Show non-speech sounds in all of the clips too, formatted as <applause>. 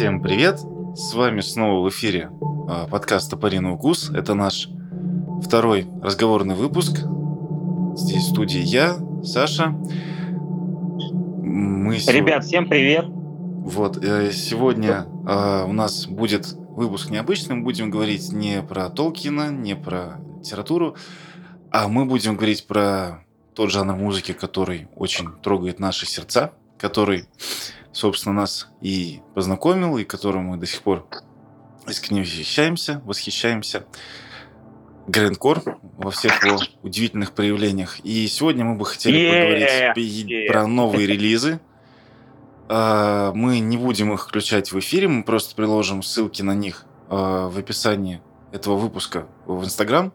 Всем привет! С вами снова в эфире а, подкаст «Топориный укус». Это наш второй разговорный выпуск. Здесь в студии я, Саша. Мы Ребят, всем привет! Вот, э, сегодня э, у нас будет выпуск необычный. Мы будем говорить не про Толкина, не про литературу, а мы будем говорить про тот жанр музыки, который очень трогает наши сердца, который собственно, нас и познакомил, и которым мы до сих пор искренне восхищаемся, восхищаемся. Грандкор во всех его удивительных проявлениях. И сегодня мы бы хотели yeah, поговорить yeah. про новые релизы. А, мы не будем их включать в эфире, мы просто приложим ссылки на них а, в описании этого выпуска в Инстаграм.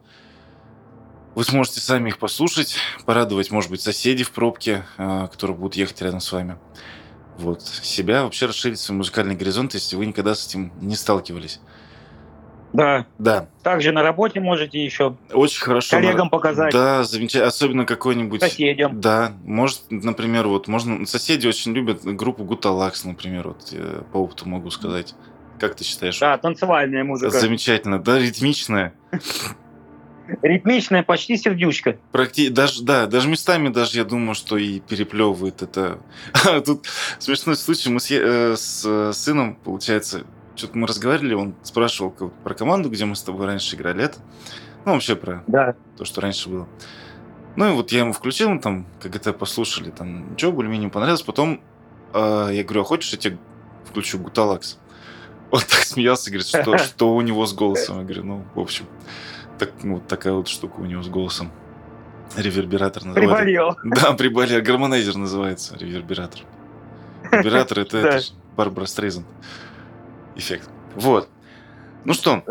Вы сможете сами их послушать, порадовать, может быть, соседей в пробке, а, которые будут ехать рядом с вами вот, себя, вообще расширить свой музыкальный горизонт, если вы никогда с этим не сталкивались. Да. Да. Также на работе можете еще Очень хорошо. коллегам показать. Да, замечательно. Особенно какой-нибудь... Соседям. Да. Может, например, вот, можно... Соседи очень любят группу Гуталакс, например, вот я по опыту могу сказать. Как ты считаешь? Да, танцевальная музыка. Замечательно. Да, ритмичная. Ритмичная, почти сердючка. Практи... Даже, да, даже местами даже я думаю, что и переплевывает это. <laughs> Тут смешной случай. Мы с, э, с э, сыном, получается, что-то мы разговаривали, он спрашивал про команду, где мы с тобой раньше играли. Это, ну, вообще про да. то, что раньше было. Ну, и вот я ему включил, мы там, как это послушали, там, ничего, более-менее понравилось. Потом э, я говорю, а хочешь, я тебе включу Гуталакс? Он <laughs> так смеялся, говорит, что, <laughs> что у него с голосом. Я говорю, ну, в общем так, ну, вот такая вот штука у него с голосом. Ревербератор называется. Приболел. Да, приболел. Harmonizer называется, ревербератор. Ревербератор это, это Барбара Стрейзен. Эффект. Вот. Ну что,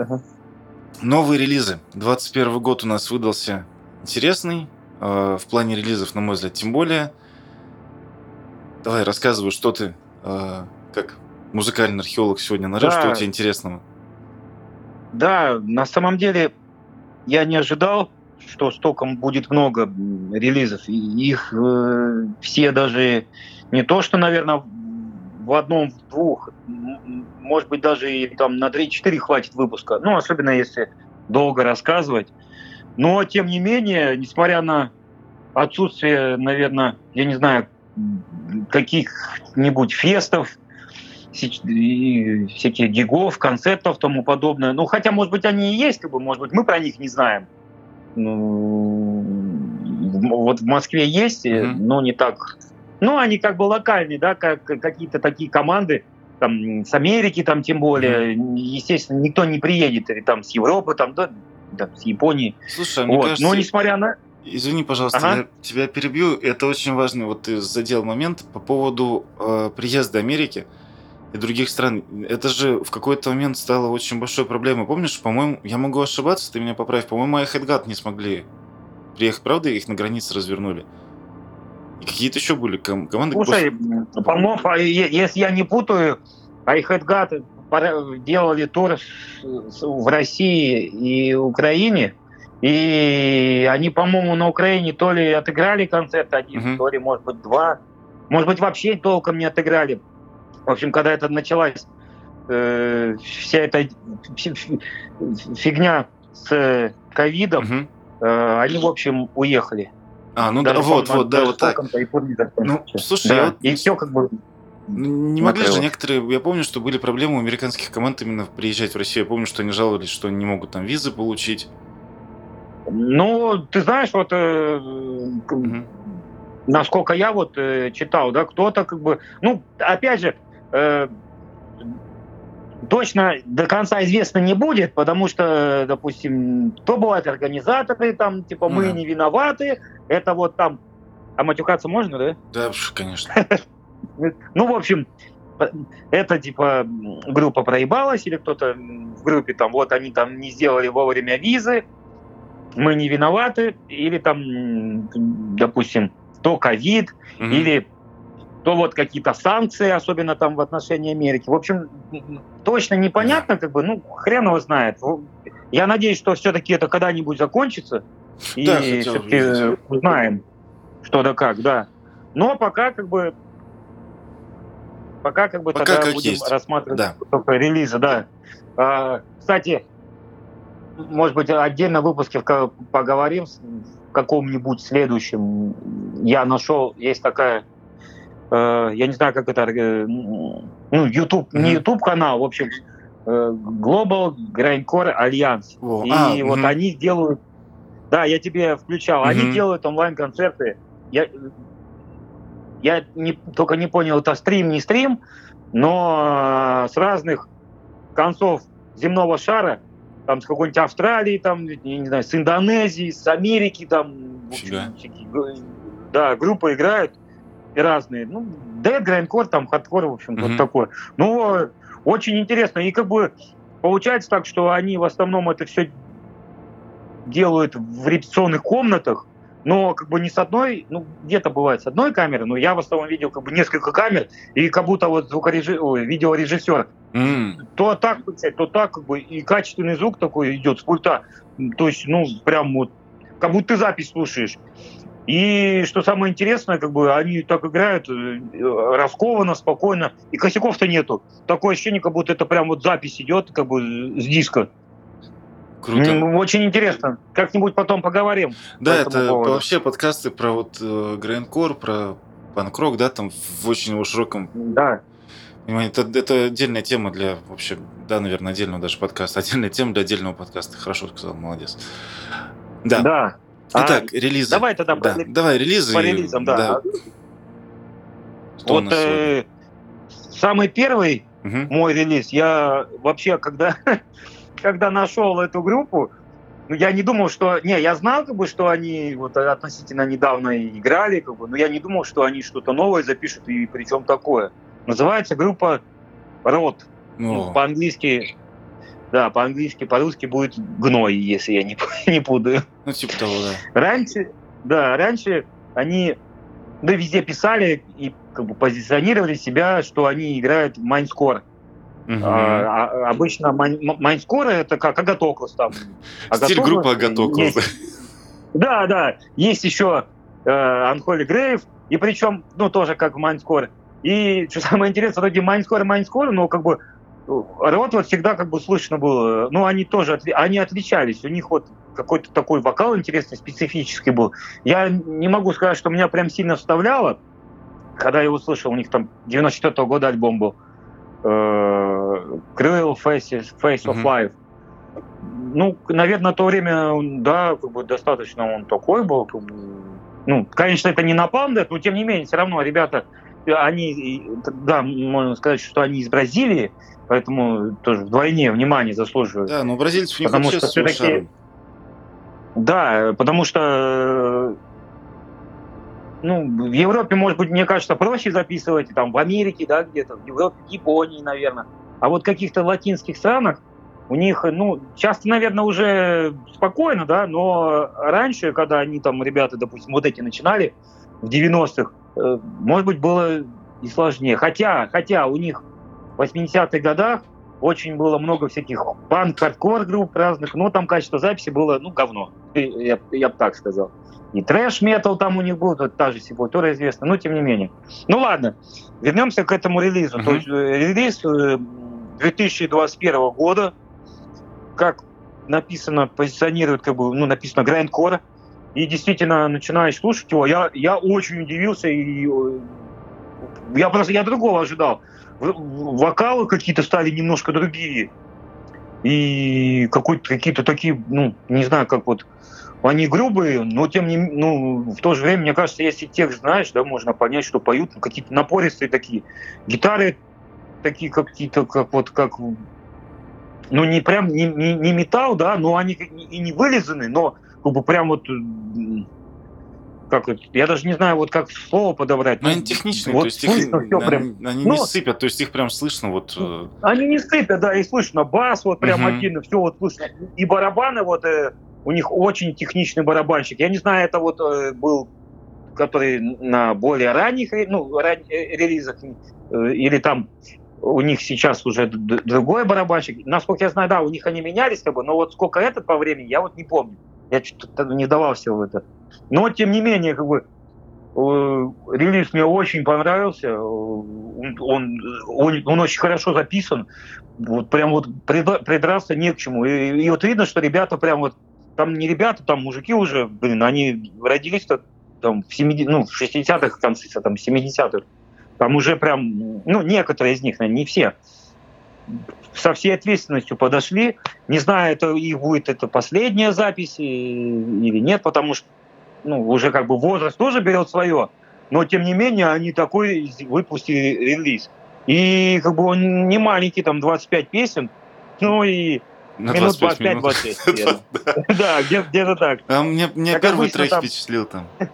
новые релизы. 21 год у нас выдался интересный. Э, в плане релизов, на мой взгляд, тем более. Давай, рассказывай, что ты, э, как музыкальный археолог сегодня нарыл, да. что у тебя интересного. Да, на самом деле я не ожидал, что столько будет много релизов. Их э, все даже не то, что, наверное, в одном, в двух, может быть, даже и там на 3-4 хватит выпуска. Ну, особенно если долго рассказывать. Но, тем не менее, несмотря на отсутствие, наверное, я не знаю, каких-нибудь фестов, всяких гигов, концептов тому подобное. Ну, хотя, может быть, они и есть, как бы, может быть, мы про них не знаем. Ну, вот в Москве есть, mm-hmm. но не так. Ну, они как бы локальные, да, как какие-то такие команды, там, с Америки, там, тем более, mm-hmm. естественно, никто не приедет, или там с Европы, там, да, да с Японии. Слушай, вот. кажется... Но несмотря на... Извини, пожалуйста, ага. я тебя перебью. Это очень важный, вот ты задел момент по поводу э, приезда Америки и других стран. Это же в какой-то момент стало очень большой проблемой. Помнишь, по-моему, я могу ошибаться, ты меня поправь, по-моему, Айхедгат не смогли приехать, правда, их на границе развернули? И какие-то еще были ком- команды? Слушай, по-моему, если я не путаю, Айхедгат делали тур в России и Украине, и они, по-моему, на Украине то ли отыграли концерт один, угу. то ли, может быть, два. Может быть, вообще толком не отыграли. В общем, когда это началась, э, вся эта фигня с ковидом, угу. э, они, в общем, уехали. А, ну да, вот, вот, да, вот так. Ну, слушай, да, вот... и все как бы не могли же некоторые, я помню, что были проблемы у американских команд именно приезжать в Россию. Я помню, что они жаловались, что они не могут там визы получить. Ну, ты знаешь, вот э, угу. насколько я вот э, читал, да, кто-то как бы, ну, опять же, Э, точно до конца известно не будет, потому что, допустим, то бывают организаторы, там, типа, мы не виноваты, это вот там... А матюкаться можно, да? Да, конечно. <laughs> Ну, в общем, это, типа, группа проебалась, или кто-то в группе, там, вот они там не сделали вовремя визы, мы не виноваты, или там, допустим, то ковид, или то вот какие-то санкции, особенно там в отношении Америки. В общем, точно непонятно, как бы, ну, хрен его знает. Я надеюсь, что все-таки это когда-нибудь закончится, и да, все-таки узнаем, что да как, да. Но пока как бы Пока как бы Пока тогда как будем есть. рассматривать Да. только релизы, да. А, кстати, может быть, отдельно в выпуске поговорим в каком-нибудь следующем. Я нашел, есть такая, э, я не знаю, как это, э, ну, YouTube, не Мгм. YouTube канал, в общем, э, Global Grindcore Alliance. Во, И а, вот мгм. они делают, да, я тебе включал, они Мгм. делают онлайн-концерты. Я, я не, только не понял, это стрим, не стрим, но с разных концов земного шара, там с какой-нибудь Австралии, там, я не знаю, с Индонезии, с Америки, там, общем, да, группы играют и разные. Ну, Dead, Grindcore, там, хардкор, в общем, Мгм. вот такое. Ну, очень интересно. И как бы получается так, что они в основном это все делают в репетиционных комнатах, но как бы не с одной, ну где-то бывает с одной камеры, но я в основном видел как бы несколько камер, и как будто вот звукорежи... Ой, видеорежиссер М, то так то так, как бы, и качественный звук такой идет с пульта. То есть, ну, прям вот, как будто ты запись слушаешь. И что самое интересное, как бы они так играют э, раскованно, спокойно, и косяков-то нету. Такое ощущение, как будто это прям вот запись идет, как бы с диска. Круто. Очень интересно. Как-нибудь потом поговорим. Да, это поводу. вообще подкасты про вот э, Грайндкор, про панк-рок, да, там в очень его широком Да. понимании. Это, это отдельная тема для, вообще, да, наверное, отдельного даже подкаста. <laughs> Отдельная тема для отдельного подкаста. Хорошо сказал, молодец. Да. Да. А, Итак, релизы. давай тогда да. рели- Давай, релизы. по релизам, да. Что у Вот э, самый первый Мгм. мой релиз. Я вообще, когда, <laughs> когда нашел эту группу, ну, я не думал, что... Не, я знал, как бы, что они вот относительно недавно играли, как бы, но я не думал, что они что-то новое запишут, и причем такое. Называется группа Рот. Ну, по-английски... Да, по-английски, по-русски будет гной, если я не, <laughs> не путаю. ну, типа того, да. Раньше, да, раньше они да, везде писали и как бы позиционировали себя, что они играют в mincecore. Мгм. А, а, обычно mince- м- mincecore ы это как Agathocles там. <laughs> Стиль Agathocles группы Agathocles. Да, да. Есть еще э, Unholy Grave, и причем, ну, тоже как mincecore. И что самое интересное, вроде mincecore mincecore, но как бы э, рот вот всегда как бы слышно было. Ну, они тоже, отли- они отличались. У них вот какой-то такой вокал интересный, специфический был. Я не могу сказать, что меня прям сильно вставляло, когда я услышал, у них там 94 года альбом был. э, Cruel Faces, Face of. Life. Ну, наверное, на то время, да, как бы достаточно он такой был. как бы. Ну, конечно, это не Napalm Death, но тем не менее, все равно ребята, они, да, можно сказать, что они из Бразилии, поэтому тоже вдвойне внимание заслуживают. Да, но бразильцев них Потому что шарм. Да, потому что ну, в Европе, может быть, мне кажется, проще записывать, там, в Америке, да, где-то, в Европе, в Японии, наверное. А вот в каких-то латинских странах у них, ну, часто, наверное, уже спокойно, да, но раньше, когда они там, ребята, допустим, вот эти начинали в 90-х, э, может быть, было и сложнее. Хотя, хотя у них в 80-х годах очень было много всяких панк-хардкор групп разных, но там качество записи было, ну, говно. Я, я бы так сказал. И трэш-метал там у них был, вот та же Sepultura известна, но тем не менее. Ну ладно, вернемся к этому релизу. Мгм. То есть э, релиз э, 2021 года, как написано, позиционирует, как бы, ну, написано Grindcore, и действительно начинаешь слушать его, я, я очень удивился, и э, я просто, я другого ожидал. Вокалы какие-то стали немножко другие, и какие-то такие, ну, не знаю, как вот, они грубые, но тем не ну, в то же время, мне кажется, если текст знаешь, да, можно понять, что поют, ну, какие-то напористые такие. Гитары такие какие-то, как вот, как, ну, не прям, не, не, не металл, да, но они и не вылизаны, но как бы прям вот, м, как я даже не знаю, вот как слово подобрать. Ну, Ну, они техничные, вот то есть их, слышно всё они, прям. они Ну, не сыпят, то есть их прям слышно вот... э, Они не сыпят, да, и слышно бас вот прям Мгм. отдельно, все вот слышно. И барабаны вот, э, у них очень техничный барабанщик. Я не знаю, это вот э, был, который на более ранних, ре- ну, ран- э, релизах, э, или там у них сейчас уже другой барабанщик. Насколько я знаю, да, у них они менялись, как бы, но вот сколько этот по времени, я вот не помню. Я что-то не давался в это. Но, тем не менее, как бы, Релиз мне очень понравился. Он, он, он, он очень хорошо записан. Вот прям вот придраться не к чему. И, и вот видно, что ребята прям вот там не ребята, там мужики уже, блин, они родились-то там в 70, ну, в 60-х, конце, там, 70-х. Там уже прям, ну, некоторые из них, наверное, не все, со всей ответственностью подошли. Не знаю, это их будет это последняя запись или нет, потому что ну, уже как бы возраст тоже берет свое. Но, тем не менее, они такой выпустили релиз. И как бы он не маленький, там 25 песен, ну и на минут 25-26. <laughs> Да, где-то так. А мне, первый трек впечатлил там. <laughs>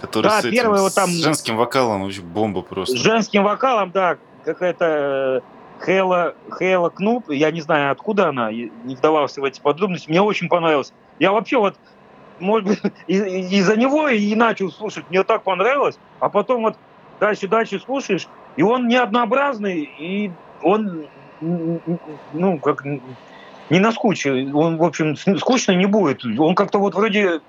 Который да, с, этим, первый вот там... с женским вокалом, вообще бомба просто. С женским вокалом, да, какая-то Хейла, Хейла Кнуп, я не знаю, откуда она, не вдавался в эти подробности, мне очень понравилось. Я вообще вот, может быть, <laughs> из-за него и начал слушать, мне так понравилось, а потом вот дальше-дальше слушаешь, и он не однообразный, и он, ну, как не наскучил. Он, в общем, скучно не будет. Он как-то вот вроде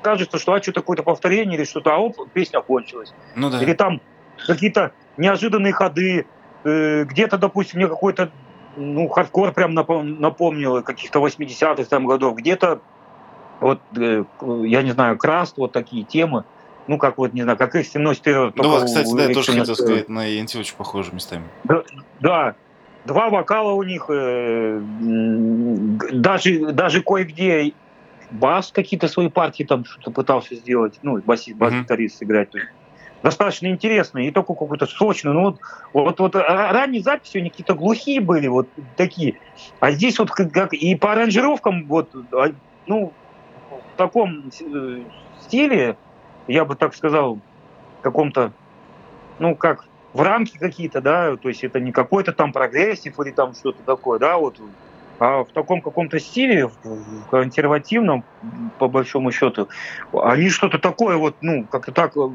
кажется, что а что такое-то повторение или что-то, а оп, песня кончилась. Ну да. Или там какие-то неожиданные ходы, э, где-то, допустим, мне какой-то ну, хардкор прям напом- напомнил каких-то 80-х там годов, где-то вот, э, я не знаю, краст, вот такие темы, ну, как вот, не знаю, как их 74 Ну, кстати, да, я тоже хотел сказать, на ENT очень похожи местами. Да, да, два вокала у них, э, даже, даже кое-где бас какие-то свои партии там что-то пытался сделать, ну, басист, бас-гитарист. То есть достаточно интересно, и только какой-то сочный. Ну, вот, вот, вот ранние записи у них какие-то глухие были, вот такие. А здесь вот как, как и по аранжировкам, вот, а, ну, в таком э, стиле, я бы так сказал, каком-то, ну, как в рамки какие-то, да, то есть это не какой-то там прогрессив или там что-то такое, да, вот а в таком каком-то стиле, в консервативном, по большому счету, они что-то такое вот, ну, как-то так э,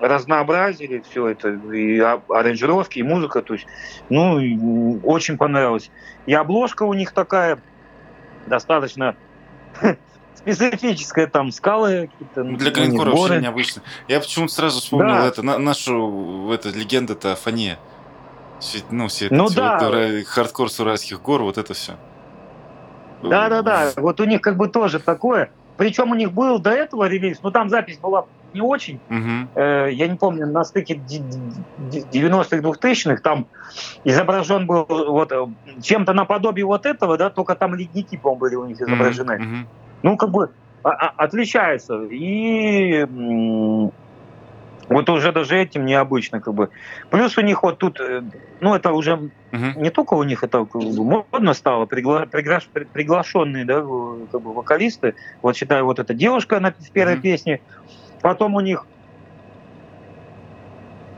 разнообразили все это, и аранжировки, и музыка, то есть, ну, очень понравилось. И обложка у них такая достаточно <laughs> специфическая, там скалы какие-то. Ну, для гринкора вообще необычно. Я почему-то сразу вспомнил да. это, на, нашу, это легенда-то Фане. Ну, все ну, эти да. вот, хардкор с уральских гор, вот это все. Да-да-да, вот у них как бы тоже такое. Причем у них был до этого релиз, но там запись была не очень. Угу. Э, я не помню, на стыке 90-х, 2000-х там изображен был вот э, чем-то наподобие вот этого, да, только там ледники, по-моему, были у них изображены. Угу. Ну, как бы а, а, отличается. И вот уже даже этим необычно, как бы. Плюс у них вот тут, э, ну это уже угу. не только у них это модно стало, пригла, пригла, приглашенные, да, как бы вокалисты. Вот считаю, вот эта девушка на в первой угу. песне. Потом у них,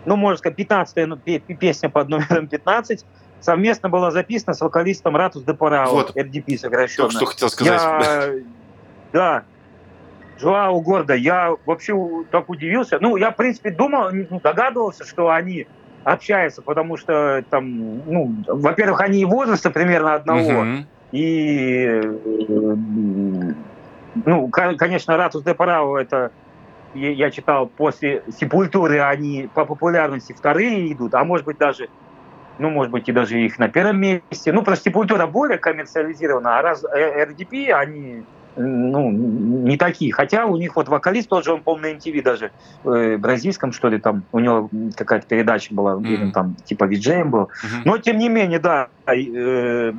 ну можно сказать, 15 ну, песня под номером 15 совместно была записана с вокалистом Ратус де Парао, вот. RDP сокращенно. Только что хотел сказать. Я, да, Жуау Горда, я вообще так удивился. Ну, я, в принципе, думал, ну, догадывался, что они общаются, потому что там, ну, во-первых, они и возраста примерно одного, uh-huh. и, ну, конечно, Ратус де Парао это я читал, после Сепультуры они по популярности вторые идут, а может быть даже, ну, может быть, и даже их на первом месте. Ну, просто Сепультура более коммерциализирована, а раз RDP, они ну, не такие. Хотя у них вот вокалист тот же, он, по на MTV даже, э, бразильском, что ли, там, у него какая-то передача была, mm-hmm. там, типа виджеем был. Mm-hmm. Но, тем не менее, да, э,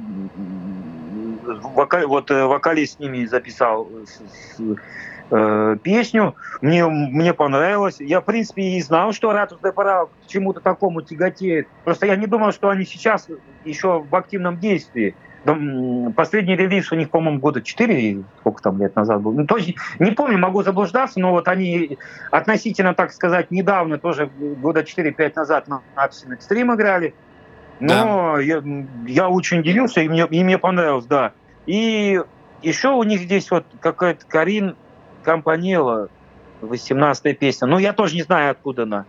вока, вот э, вокалист с ними записал с, с, э, песню, мне, мне понравилось. Я, в принципе, и знал, что Ратус де Пара к чему-то такому тяготеет. Просто я не думал, что они сейчас еще в активном действии. Последний релиз у них, по-моему, года 4, сколько там лет назад был. Ну, точно, не помню, могу заблуждаться, но вот они относительно, так сказать, недавно, тоже года 4-5 назад на Absolute Extreme играли. Но да. я, я очень удивился, и мне, и мне понравилось, да. И еще у них здесь вот какая-то Карин Компанела, 18-я песня. Ну, я тоже не знаю, откуда она.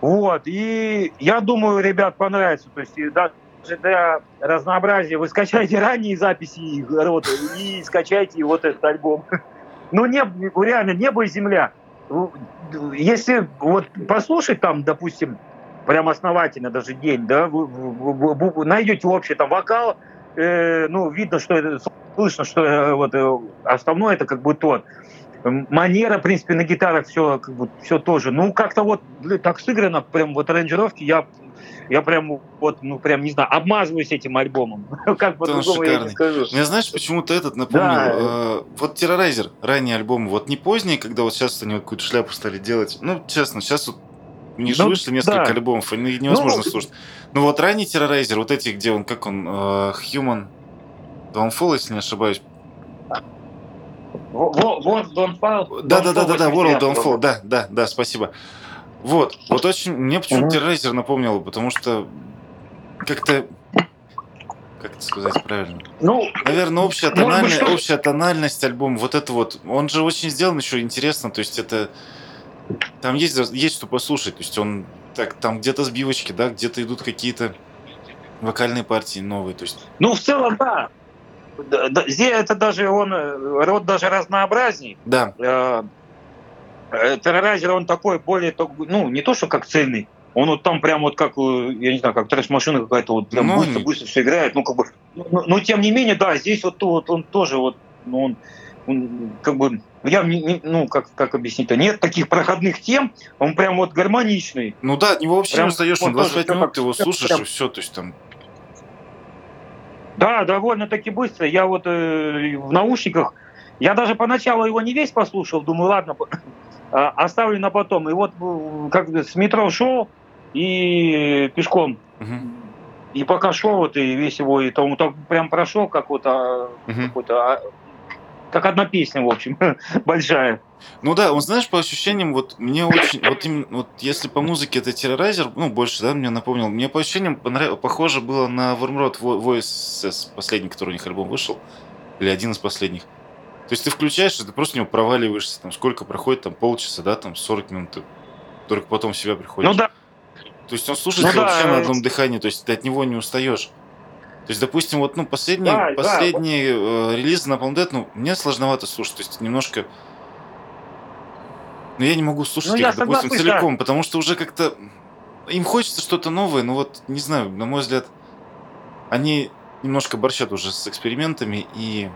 Вот, и я думаю, ребят понравится. То есть, да, для разнообразия вы скачайте <laughs> ранние записи их и скачайте вот этот альбом. <laughs> Ну, не, реально, небо и земля. если вот послушать там, допустим, прям основательно даже день, да, вы, вы, вы, вы найдете общий там вокал, э, ну, видно, что это, слышно, что э, вот э, основное это как бы тот. Манера, в принципе, на гитарах все, как бы, все тоже. Ну, как-то вот так сыграно, прям вот аранжировки, я я прям вот, ну прям не знаю, обмазываюсь этим альбомом. <laughs> как по-другому я не скажу. Мне знаешь, почему-то этот напомнил. Да. Э, вот Террорайзер, ранний альбом, вот не поздний, когда вот сейчас они вот какую-то шляпу стали делать. Ну, честно, сейчас вот у них ну, вышли несколько да. альбомов, и невозможно ну, слушать. Ну вот ранний Террорайзер, вот эти, где он, как он, э, Human Downfall, если не ошибаюсь. World Don't Fall. Да, да, да, да, да, World Don't Fall, да, да, да, спасибо. Вот, вот очень, мне почему-то Террорайзер напомнил, потому что как-то как это сказать правильно? Ну, наверное, общая тональность, быть, общая тональность альбома, вот это вот, он же очень сделан еще интересно, то есть это там есть, есть что послушать. То есть он так, там где-то сбивочки, да, где-то идут какие-то вокальные партии новые. То есть... Ну, в целом, да. Здесь это даже он, род даже разнообразней. Да. Э, э, террорайзер, он такой более, ну, не то, что как цельный, он вот там прям вот как, э, я не знаю, как трэш-машина какая-то, вот прям ну, быстро, быстро все играет, ну, как бы, но, ну, но тем не менее, да, здесь вот, вот он тоже вот, ну, он, он как бы я ну как как объяснить-то нет таких проходных тем, он прям вот гармоничный. Ну да, от него вообще прям, не устаешь, вот 25 минут ты его слушаешь прям... и все, то есть там. Да, довольно-таки быстро. Я вот э, в наушниках, я даже поначалу его не весь послушал, думаю, ладно, а, оставлю на потом. И вот э, как с метро шел и пешком. Угу. И пока шел, вот и весь его, и там так прям прошел как вот угу. какой-то а, как одна песня, в общем, <laughs> большая. Ну да, он, знаешь, по ощущениям, вот мне очень, вот, им, вот если по музыке это террорайзер, ну, больше, да, мне напомнил, мне по ощущениям понрав... похоже было на Wormrod Voice, последний, который у них альбом вышел, или один из последних. То есть ты включаешь, и ты просто в него проваливаешься, там, сколько проходит, там, полчаса, да, там, 40 минут, ты только потом в себя приходишь. Ну да. То есть он слушается ну, вообще да, на одном дыхании, то есть ты от него не устаешь. То есть, допустим, вот, ну, последний, да, последний да. Э, релиз на Palm Dead, ну, мне сложновато слушать, то есть немножко... Ну, я не могу слушать ну, их, допустим, согласен, целиком, да. потому что уже как-то... Им хочется что-то новое, но вот, не знаю, на мой взгляд, они немножко борщат уже с экспериментами и...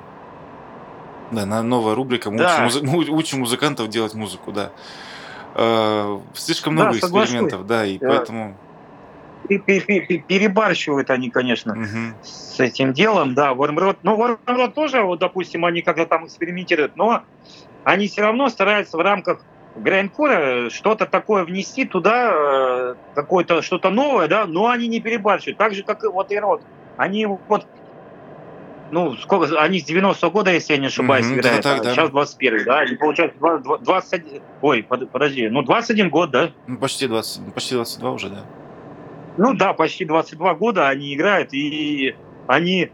Да, на новая рубрика. Мы да. учим, музы... учим музыкантов делать музыку, да. Э, слишком много да, экспериментов, да, и да. поэтому перебарщивают они, конечно, угу. с этим делом. Да, Wormrod, ну, Wormrod тоже, вот, допустим, они когда там экспериментируют, но они все равно стараются в рамках Грайнкора что-то такое внести туда, э, какое-то что-то новое, да, но они не перебарщивают. Так же, как и вот и Род. Они вот ну, сколько, они с 90-го года, если я не ошибаюсь, mm-hmm, играют, да, так, а да. сейчас 21 да, они получают 21, ой, подожди, ну, 21 год, да? Ну, почти 20, почти 22 уже, да. Ну да, почти 22 года они играют, и они,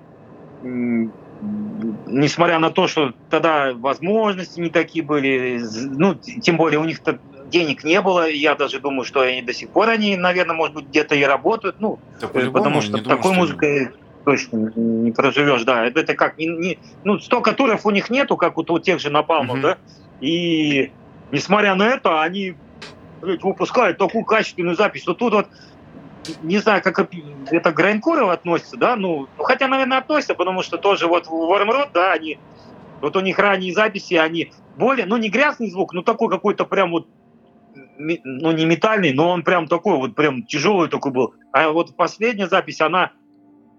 несмотря на то, что тогда возможности не такие были, ну, тем более у них денег не было, я даже думаю, что они до сих пор, они, наверное, может быть, где-то и работают, ну, да, потому что такой думаю, музыкой что... точно не проживешь, да, это, как, не, не, ну, столько туров у них нету, как у, у тех же Напалмов, угу. да, и несмотря на это, они выпускают такую качественную запись, что тут вот не знаю, как это к Грайнкуру относится, да, ну, ну, хотя, наверное, относится, потому что тоже вот Вормрод, да, они, вот у них ранние записи, они более, ну, не грязный звук, но такой какой-то прям вот, ну, не метальный, но он прям такой вот, прям тяжелый такой был. А вот последняя запись, она,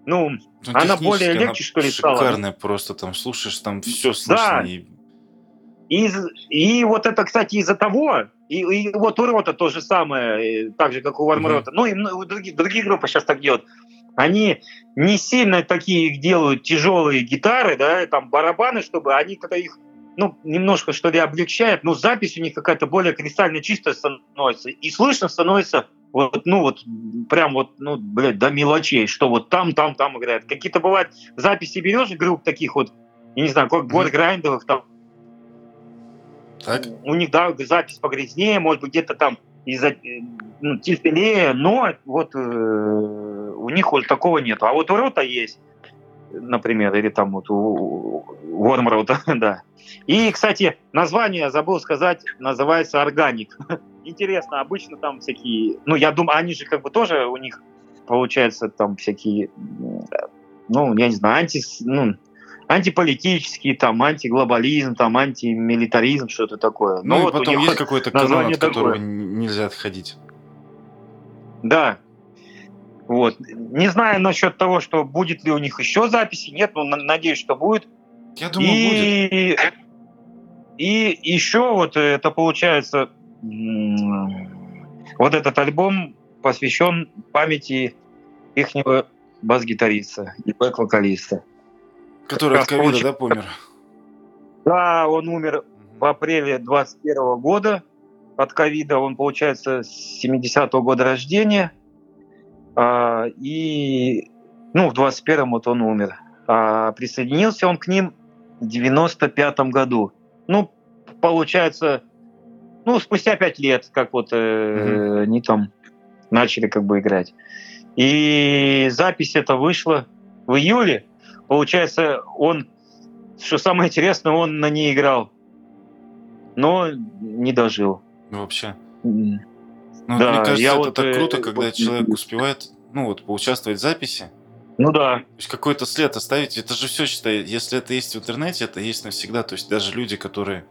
ну, ну она более легче, что ли, стала. Шикарная просто, там, слушаешь, там все слышно. Да. И... И, и вот это, кстати, из-за того, и, и вот у Рота то же самое, так же, как у Вармрота. Mm-hmm. Ну, и у других, другие группы сейчас так делают. Они не сильно такие делают тяжелые гитары, да, там барабаны, чтобы они как-то их ну, немножко, что ли, облегчают, но запись у них какая-то более кристально чистая становится. И слышно становится вот, ну, вот, прям вот, ну, блядь, до мелочей, что вот там, там, там играет. Какие-то бывают записи берешь групп таких вот, я не знаю, как mm-hmm. Грайндовых, там, так. У них, да, запись погрязнее, может быть, где-то там из-за ну, теплее, но вот э, у них вот такого нет. А вот у Рота есть. например, или там вот у Вормроута, <laughs> да. И, кстати, название, забыл сказать, называется «Органик». <laughs> Интересно, обычно там всякие... Ну, я думаю, они же как бы тоже у них, получается, там всякие... Ну, я не знаю, анти... Ну, антиполитический, там, антиглобализм, там, антимилитаризм, что-то такое. Ну, ну и потом есть какой-то канон, от которого такое. нельзя отходить. Да. Вот. Не знаю насчет того, что будет ли у них еще записи. Нет, но надеюсь, что будет. Я думаю, и... будет. И еще вот это получается вот этот альбом посвящен памяти ихнего бас-гитариста и бэк-вокалиста. Который от ковида, да, помер? Да, он умер в апреле 21 года от ковида. Он, получается, с 70-го года рождения. А, и, ну, в 21-м вот он умер. А присоединился он к ним в 95-м году. Ну, получается, ну, спустя пять лет, как вот э, mm-hmm. они там начали как бы играть. И запись это вышла в июле Получается, он, что самое интересное, он на ней играл, но не дожил. Ну, вообще. Ну, да, мне кажется, это вот, так круто, э, когда вот, человек успевает, ну вот, поучаствовать в записи. Ну да. То есть какой-то след оставить, это же все считай, если это есть в интернете, это есть навсегда. То есть даже люди, которые,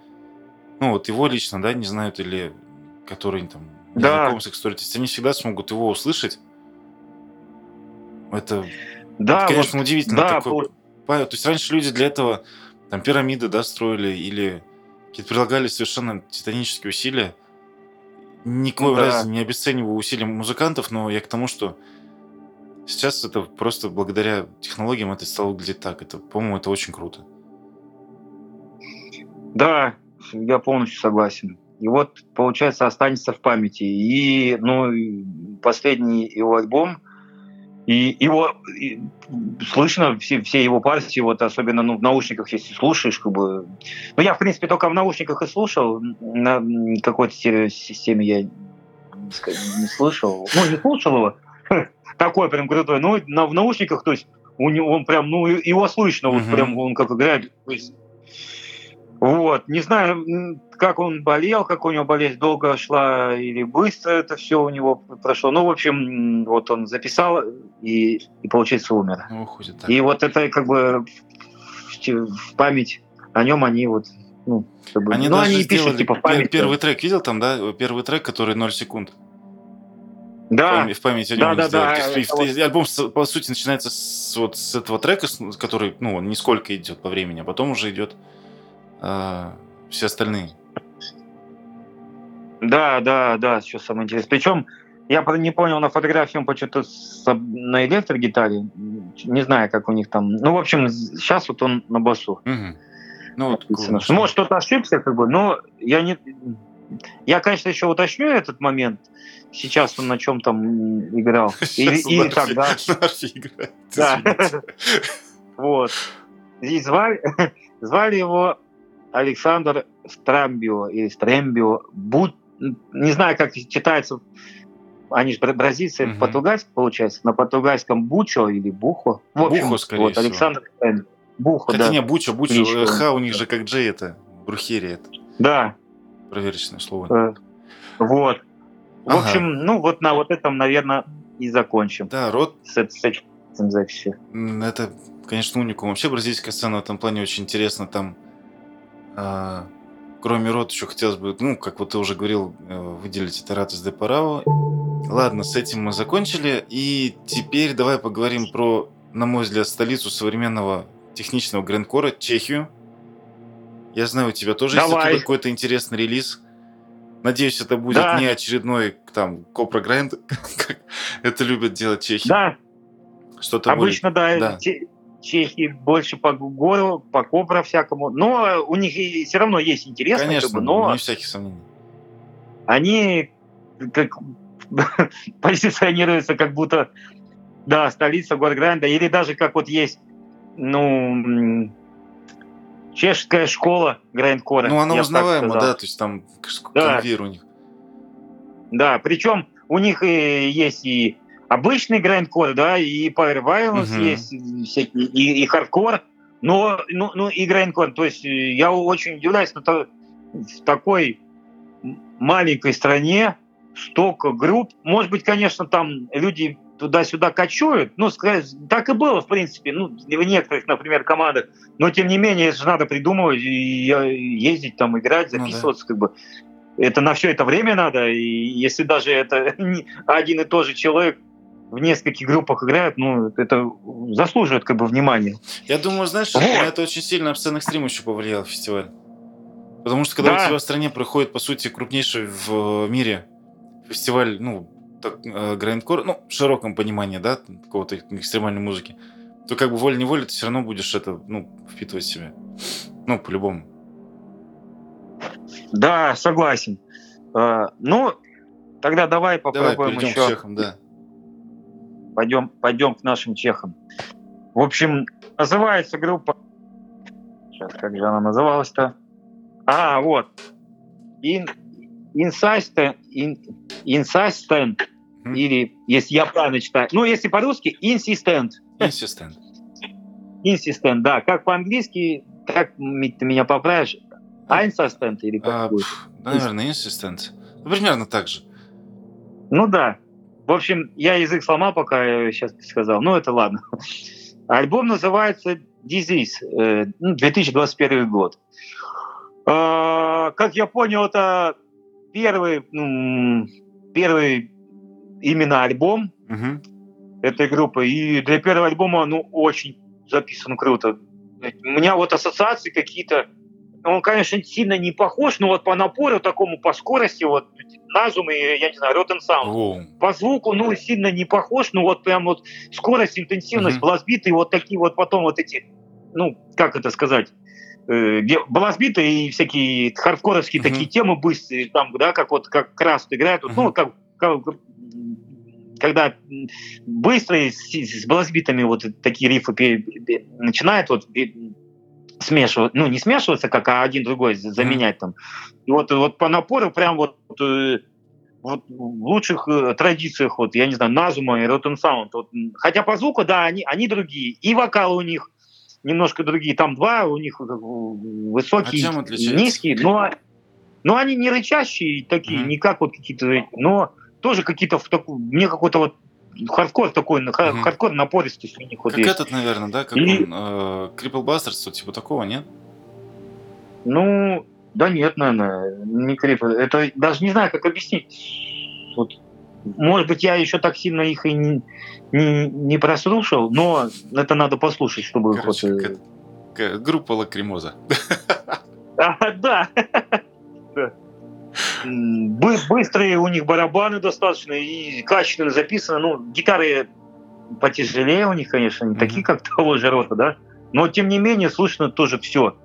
ну вот его лично, да, не знают или которые там не да. знакомы с есть они всегда смогут его услышать. Это да, это, конечно, вот, удивительно. Да, такой... по... То есть раньше люди для этого там пирамиды, да, строили или какие-то прилагали совершенно титанические усилия. Никакой ну, да. не обесцениваю усилия музыкантов, но я к тому, что сейчас это просто благодаря технологиям это стало выглядеть так. Это, по-моему, это очень круто. Да, я полностью согласен. И вот, получается, останется в памяти. И, ну, последний его альбом, и его и, слышно, все, все его партии, вот особенно ну, в наушниках, если слушаешь, как бы... Ну, я, в принципе, только в наушниках и слушал, на какой-то стереосистеме я не слышал. Ну, не слушал его, <laughs> такой прям крутой, ну, на, в наушниках, то есть у него, он прям, ну, его слышно, вот прям он как играет, то есть вот, не знаю, как он болел, как у него болезнь долго шла или быстро это все у него прошло. Ну, в общем, вот он записал и, и получается, умер. Ну, уходит, так. И вот это как бы в, в память о нем они вот ну, как бы, они ну, они пишут, типа, в память. Первый трек видел там, да? Первый трек, который 0 секунд. Да. В память о нем да, да, да. Есть, вот... Альбом, по сути, начинается с, вот, с этого трека, который, ну, он нисколько идет по времени, а потом уже идет а, все остальные. Да, да, да, что самое интересное. Причем я не понял на фотографии, он почему-то на электрогитаре. Не знаю, как у них там. Ну, в общем, сейчас вот он на басу. Угу. Ну, вот, Может, кто-то ошибся, как бы, но я не... Я, конечно, еще уточню этот момент. Сейчас он на чем там играл. Или, или тогда. Да. <laughs> Вот. И звали, <laughs> звали его Александр Страмбио или Стрембио, будь, не знаю, как читается, они же бразильцы, угу. португальский получается, на португальском Бучо или Бухо. В общем, Бухо, скорее вот, всего. Александр Стрембио. Бухо, Хотя да. не, Бучо, Бучо, Кличка. Х у них же как Джей это, Брухери это. Да. Проверочное слово. Э, вот. В ага. общем, ну вот на вот этом, наверное, и закончим. Да, род... С, с этим записью. Это, конечно, уникум. Вообще бразильская сцена в этом плане очень интересна. Там а, кроме рот еще хотелось бы, ну, как вот ты уже говорил, э, выделить это Ратус де Парао. Ладно, с этим мы закончили. И теперь давай поговорим про, на мой взгляд, столицу современного техничного грандкора, Чехию. Я знаю, у тебя тоже Давай. есть какой-то интересный релиз. Надеюсь, это будет да. не очередной там Копра Гранд, <laughs> как это любят делать чехи. Да. Что-то Обычно, будет... да. да. Чехии больше по гору, по кобра всякому. Но у них все равно есть интерес. Конечно, как бы, но не всяких сомнений. Они как <laughs> позиционируются как будто да, столица Горгранда, или даже как вот есть, ну, чешская школа Грандкора. Ну, она узнаваема, да, то есть там да. конвейер у них. Да, причем у них и есть и обычный грандкор, да, и Power Violence Мгм. есть, и всякие, и, и хардкор, но ну, ну, и грандкор. То есть э, я очень удивляюсь, на то, в такой маленькой стране столько групп. Может быть, конечно, там люди туда-сюда кочуют. Ну, так и было, в принципе, ну, в некоторых, например, командах. Но, тем не менее, это же надо придумывать, и э, ездить там, играть, Ну да. записываться, как бы. Это на все это время надо, и если даже это <laughs> один и тот же человек в нескольких группах играет, ну, это заслуживает как бы внимания. Я думаю, знаешь, Вот. это очень сильно Обсцен Экстрим еще повлиял фестиваль. Потому что когда Да. у тебя в стране проходит, по сути, крупнейший в мире фестиваль, ну, так, э, грайндкор, ну, в широком понимании, да, какого-то экстремальной музыки, то как бы волей-неволей ты все равно будешь это, ну, впитывать в себя. Ну, по-любому. Да, согласен. Э, Ну, тогда давай Давай попробуем к еще. чехам, да. Пойдем, пойдем к нашим чехам. В общем, называется группа... Сейчас, как же она называлась-то? А, вот. In, Insistent, in, Insistent, Мгм. или, если я правильно читаю, ну, если по-русски, Insistent. Insistent. Insistent, да. Как по-английски, как ты меня поправишь? Insistent или как А, будет? наверное. Ну, примерно так же. Ну да. В общем, я язык сломал, пока я сейчас сказал. Ну, это ладно. <laughs> Альбом называется Disease, э, ну, 2021 год. А, Как я понял, это первый, первый именно альбом Мгм. этой группы. И для первого альбома, ну, очень записан круто. У меня вот ассоциации какие-то... Он, конечно, сильно не похож, но вот по напору такому, по скорости, вот Назум и, я не знаю, Rotten Sound О, по звуку, ну, сильно не похож, ну, вот прям вот скорость, интенсивность, Мгм. блазбиты, вот такие вот потом вот эти, ну, как это сказать, э, где и всякие хардкоровские Мгм. такие темы быстрые, там, да, как вот, как Краст играет, вот, ну, как, как, когда м, быстрые с, с блазбитами вот такие рифы начинают вот смешивать, ну, не смешиваться, как а один другой за- заменять там. И вот, вот по напору прям вот э, вот в лучших э, традициях, вот, я не знаю, Nasum а и Rotten Sound. Вот, хотя по звуку, да, они, они другие. И вокалы у них немножко другие. Там два, у них бы высокие, А низкие, но, но они не рычащие такие, Мгм. не как вот какие-то, но тоже какие-то в такую, мне какой-то вот хардкор такой, Мгм. хардкор у них вот Как есть. этот, наверное, да? Как И- он? э, Cripple Bastards, вот типа такого, нет? Ну, да нет, наверное, не крип. Это даже не знаю, как объяснить. Вот, может быть, я еще так сильно их и не, не, не прослушал, но это надо послушать, чтобы Короче, вот, э, как- как группа Лакримоза. <laughs> А, да. <laughs> Быстрые у них барабаны достаточно и качественно записаны. Ну, гитары потяжелее у них, конечно, не такие, как <laughs> того же рота, да. Но, тем не менее, слышно тоже все.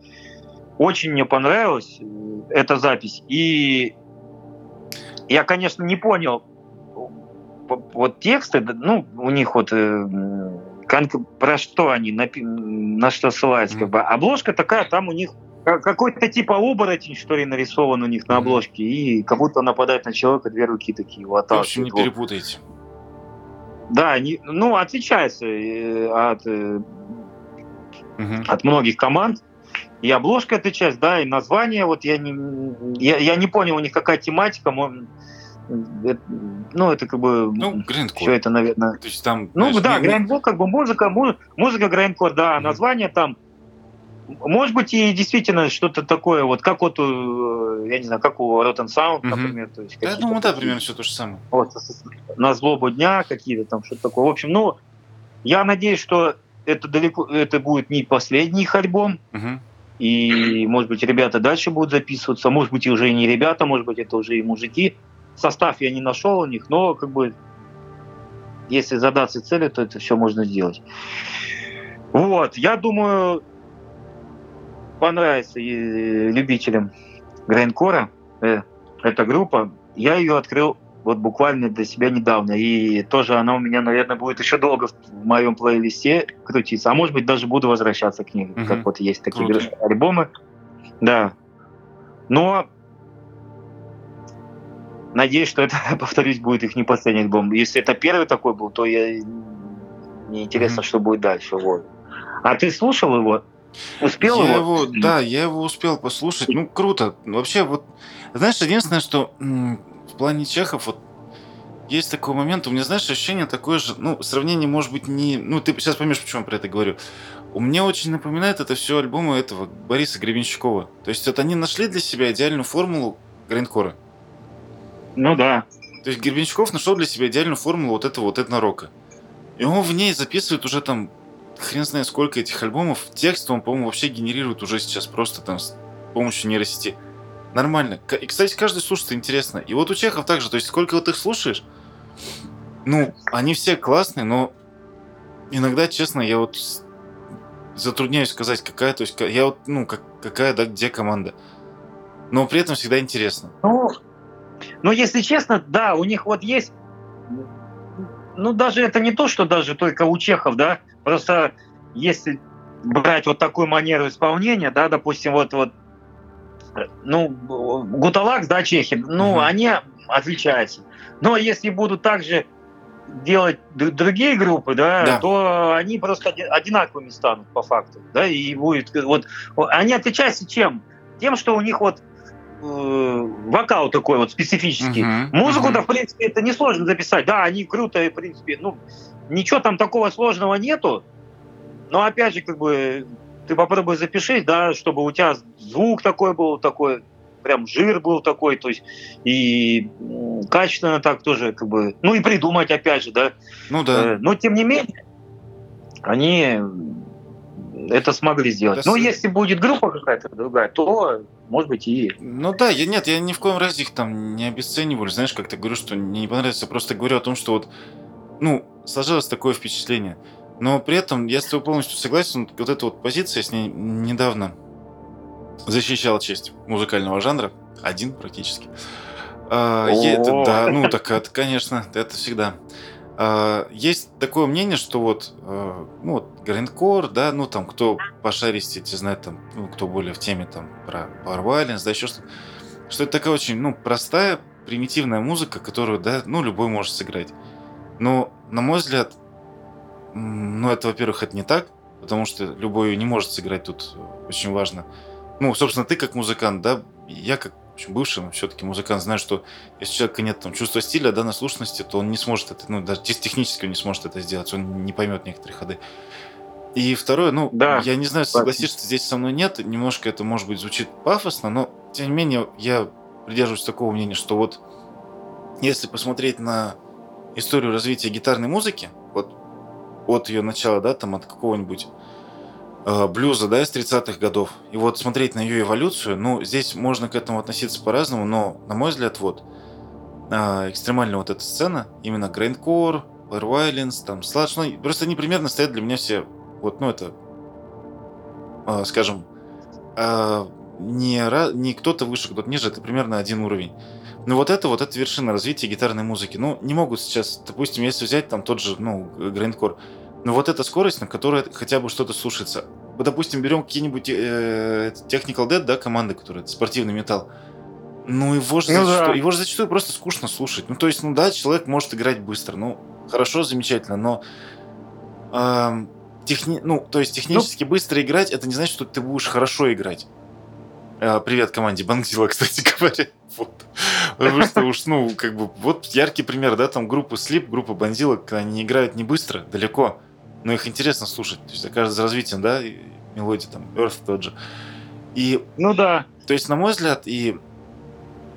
Очень мне понравилась э, эта запись. И я, конечно, не понял вот тексты, ну, у них вот э, про что они, напи- на что ссылаются. Как бы. Обложка такая, там у них какой-то типа оборотень, что ли, нарисован у них на обложке, и как будто нападает на человека, две руки такие вот В общем, не перепутайте. Да, они, ну, отличается э, от, Мгм. от многих команд. И обложка отличается, да, и название. Вот я не, я, я не понял у них какая тематика. э, Ну, это как бы... Ну, грindcore. все это, наверное... То есть там... Ну знаешь, да, не- не- грайндкор, как бы музыка, му- музыка грайндкор, да, Мгм. название там, может быть, и действительно что-то такое, вот как вот, у, я не знаю, как у Rotten Sound, Мгм. например. То есть Да, думаю, да, примерно все то же самое. вот, на злобу дня какие-то там, что-то такое. В общем, ну, я надеюсь, что это далеко, это будет не последний их альбом, Мгм. и, может быть, ребята дальше будут записываться, может быть, и уже и не ребята, может быть, это уже и мужики. Состав я не нашел у них, но как бы если задаться целью, то это все можно сделать. Вот, я думаю, понравится любителям грайндкора э, эта группа. Я ее открыл вот буквально для себя недавно, и тоже она у меня, наверное, будет еще долго в моем плейлисте крутиться, а может быть даже буду возвращаться к ней, Мгм. как вот есть такие Круто. альбомы, да. Но, надеюсь, что это, <laughs> повторюсь, будет их не последний альбом. Если это первый такой был, то я мне интересно, mm-hmm. что будет дальше. Вот. А ты слушал его? Успел я его? его? Да, я его успел послушать. Ну, круто. Вообще, вот, знаешь, единственное, что в плане Чехов, вот, есть такой момент, у меня, знаешь, ощущение такое же, ну, сравнение может быть не... Ну, ты сейчас поймешь, почему я про это говорю. У меня очень напоминает это все альбомы этого Бориса Гребенщикова. То есть, вот они нашли для себя идеальную формулу грандкора. Ну да. То есть Гребенщиков нашел для себя идеальную формулу вот этого вот этнорока. И он в ней записывает уже там хрен знает сколько этих альбомов. Текст он, по-моему, вообще генерирует уже сейчас просто там с помощью нейросети. Нормально. И, кстати, каждый слушает интересно. И вот у Чехов также, то есть сколько вот их слушаешь, ну, они все классные, но иногда, честно, я вот затрудняюсь сказать, какая, то есть я вот, ну, как, какая, да, где команда. Но при этом всегда интересно. Ну, ну, если честно, да, у них вот есть ну, даже это не то, что даже только у чехов, да, просто если брать вот такую манеру исполнения, да, допустим, вот, вот ну, Гуталакс, да, чехи, ну, угу. они отличаются. Но если будут также делать другие группы, да, да, то они просто одинаковыми станут по факту, да, и будет вот они отличаются чем? Тем, что у них вот Э, вокал такой вот специфический. Uh-huh, Музыку-то, uh-huh. в принципе, это несложно записать. Да, они круто, в принципе, ну, ничего там такого сложного нету. Но опять же, как бы, ты попробуй запиши, да, чтобы у тебя звук такой был, такой, прям жир был такой, то есть, и качественно так тоже, как бы, ну и придумать, опять же, да. Ну да. Э, но, тем не менее, они это смогли сделать. Да, Но с... если будет группа какая-то другая, то может быть и... Ну да, я нет, я ни в коем разе их там не обесцениваю. Знаешь, как-то говорю, что мне не понравится. Я просто говорю о том, что вот, ну, сложилось такое впечатление. Но при этом я с тобой полностью согласен. Вот эта вот позиция, с ней недавно защищал честь музыкального жанра. Один практически. А, это, да, ну так это, конечно, это всегда. А, есть такое мнение, что вот, а, ну вот, грандкор, да, ну там, кто пошаристее, те знает, там, ну, кто более в теме, там, про Power да, еще что-то, что это такая очень, ну, простая, примитивная музыка, которую, да, ну, любой может сыграть. Но, на мой взгляд, ну, это, во-первых, это не так, потому что любой не может сыграть тут очень важно. Ну, собственно, ты как музыкант, да, я как бывший, но все-таки музыкант знает, что если у человека нет там, чувства стиля, да, наслушанности, то он не сможет это, ну, даже технически он не сможет это сделать, он не поймет некоторые ходы. И второе, ну, да, я не знаю, согласишься здесь со мной нет, немножко это, может быть, звучит пафосно, но, тем не менее, я придерживаюсь такого мнения, что вот если посмотреть на историю развития гитарной музыки, вот от ее начала, да, там от какого-нибудь Э, блюза, да, из 30-х годов. И вот смотреть на ее эволюцию, ну, здесь можно к этому относиться по-разному, но, на мой взгляд, вот, э, экстремальная вот эта сцена, именно Blair Violence, там, Sludge, ну, просто они примерно стоят для меня все, вот, ну, это, э, скажем, не, не кто-то выше, кто-то ниже, это примерно один уровень. Ну вот это вот это вершина развития гитарной музыки. Ну, не могут сейчас, допустим, если взять там тот же, ну, Grindcore, но вот эта скорость, на которой хотя бы что-то слушается. Мы, допустим, берем какие-нибудь э, Technical Dead, да, команды, которые спортивный металл. Ну, его же, ну, зачастую, да. его же зачастую просто скучно слушать. Ну, то есть, ну да, человек может играть быстро. Ну, хорошо, замечательно, но э, техни... ну, то есть технически ну, быстро играть, это не значит, что ты будешь хорошо играть. Э, привет команде Бангзила, <laughs> кстати говоря. Вот. Потому что уж, ну, как бы, вот яркий пример, да, там группа Sleep, группа Бандила, они играют не быстро, далеко, но их интересно слушать. То есть, каждый за развитием, да, и мелодии там, Earth тот же. И, ну да. То есть, на мой взгляд, и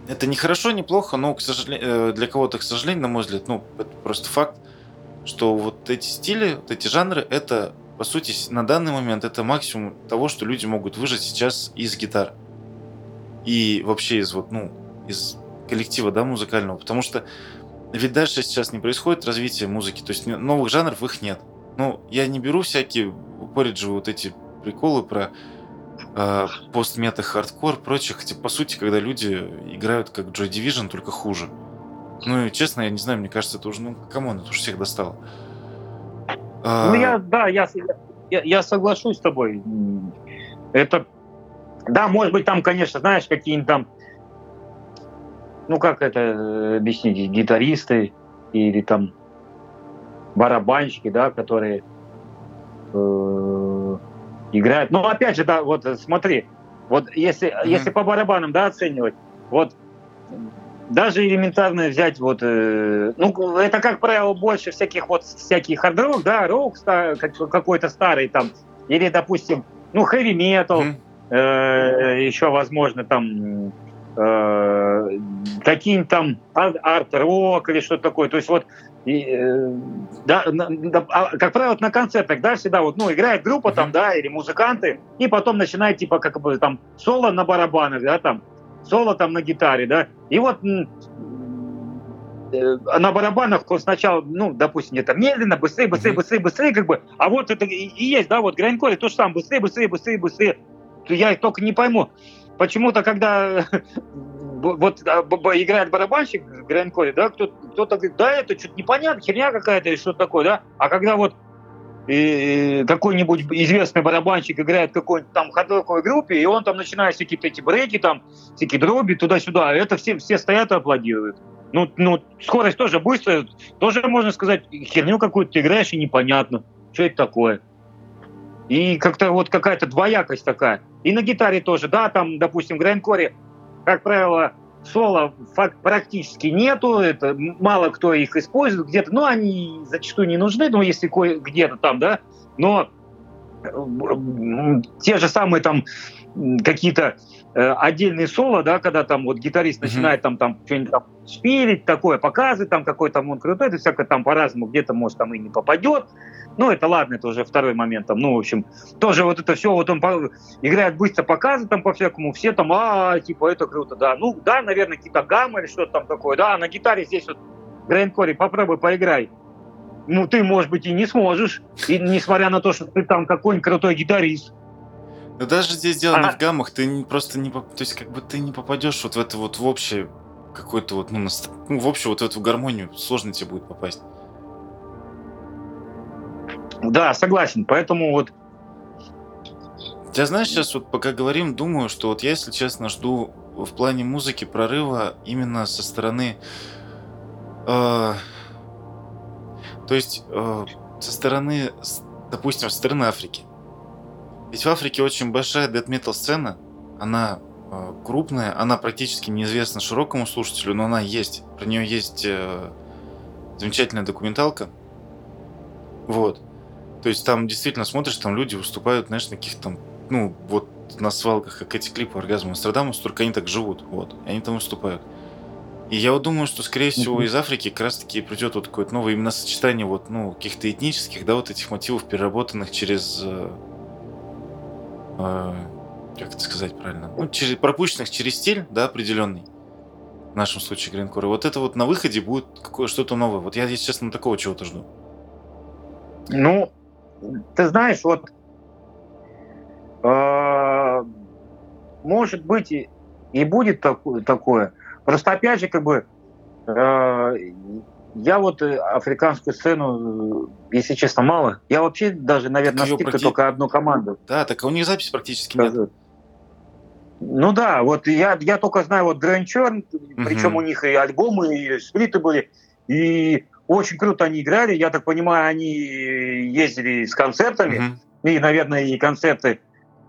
это не хорошо, не плохо, но, к сожалению, э, для кого-то, к сожалению, на мой взгляд, ну, это просто факт, что вот эти стили, вот эти жанры, это, по сути, на данный момент, это максимум того, что люди могут выжить сейчас из гитар. И вообще из вот, ну, из коллектива, да, музыкального. Потому что ведь дальше сейчас не происходит развитие музыки, то есть новых жанров их нет. Ну, я не беру всякие упоридживаю вот эти приколы про э, постмета, хардкор, прочих. Хотя, по сути, когда люди играют как Joy Division, только хуже. Ну, честно, я не знаю, мне кажется, это уже, ну, камон, это уже всех достало. А... Ну, я, да, я, я, я соглашусь с тобой. Это, да, может быть, там, конечно, знаешь, какие-нибудь там ну как это э, объяснить, гитаристы или там барабанщики, да, которые э, играют. Ну, опять же, да, вот смотри, вот если, mm-hmm. если по барабанам, да, оценивать, вот даже элементарно взять вот, э, ну, это, как правило, больше всяких вот, всяких хард-рок, да, рок какой-то старый там, или, допустим, ну, хэви-метал, mm-hmm. э, еще, возможно, там, э, какие-нибудь там арт-рок или что-то такое. То есть вот и, э, да, да, а, как правило, на концертах, да, всегда вот, ну, играет группа там, да, или музыканты, и потом начинает, типа, как бы там соло на барабанах, да, там, соло там на гитаре, да, и вот э, на барабанах сначала, ну, допустим, где-то медленно, быстрее, быстрее, быстрее, быстрее, как бы, а вот это и есть, да, вот Грайнкоре то же самое, быстрее, быстрее, быстрее, быстрее, я только не пойму, почему-то, когда <laughs> вот а, играет барабанщик в Грайнкоре, да, кто-то, кто-то говорит, да, это что-то непонятно, херня какая-то или что-то такое, да, а когда вот и какой-нибудь известный барабанщик играет в какой-нибудь там ходоковой группе, и он там начинает всякие эти брейки, там, всякие дроби туда-сюда, это все, все стоят и аплодируют. Ну, ну, скорость тоже быстрая, тоже можно сказать, херню какую-то ты играешь, и непонятно, что это такое. И как-то вот какая-то двоякость такая. И на гитаре тоже, да, там, допустим, в Грайнкоре как правило, соло факт практически нету, это мало кто их использует где-то, ну, они зачастую не нужны, но если где-то там, да, но те же самые там какие-то э, отдельные соло, да, когда там вот гитарист mm-hmm. начинает там, там что-нибудь там шпилить такое, показывать там какой то он крутой, это всякое там по-разному, где-то может там и не попадет, ну, это ладно, это уже второй момент. Там, ну, в общем, тоже вот это все, вот он по, играет быстро, показывает там по-всякому, все там, а, типа, это круто, да. Ну, да, наверное, какие-то гаммы или что-то там такое, да, на гитаре здесь вот Грейнкори, попробуй поиграй. Ну, ты, может быть, и не сможешь, и несмотря на то, что ты там какой-нибудь крутой гитарист. Но даже здесь дело а... не в гаммах, ты просто не, то есть как бы ты не попадешь вот в это вот в общее какой-то вот, ну, наст... ну, в общую вот эту гармонию, сложно тебе будет попасть. Да, согласен. Поэтому вот... Я знаешь, сейчас вот пока говорим, думаю, что вот я, если честно, жду в плане музыки прорыва именно со стороны... Э, то есть э, со стороны, допустим, со стороны Африки. Ведь в Африке очень большая дэт метал сцена, она э, крупная, она практически неизвестна широкому слушателю, но она есть. Про нее есть э, замечательная документалка. Вот. То есть там действительно смотришь, там люди выступают, знаешь, на каких-то там, ну, вот на свалках, как эти клипы «Оргазм Нострадамус», только они так живут, вот, и они там выступают. И я вот думаю, что, скорее всего, из Африки как раз-таки придет вот такое вот новое именно сочетание вот, ну, каких-то этнических, да, вот этих мотивов, переработанных через... Э, как это сказать правильно? Ну, через, пропущенных через стиль, да, определенный. В нашем случае Гринкор. И вот это вот на выходе будет что-то новое. Вот я, если честно, такого чего-то жду. Ну, ты знаешь, вот э, может быть и, и будет такое, такое. Просто опять же, как бы э, я вот э, африканскую сцену, э, если честно, мало. Я вообще даже, наверное, настиг практи... только одну команду. Да, так у них запись практически нет. Ну да, вот я, я только знаю вот Grand Churn, угу. причем у них и альбомы, и сплиты были. И очень круто они играли. Я так понимаю, они ездили с концертами. Mm-hmm. И, наверное, и концерты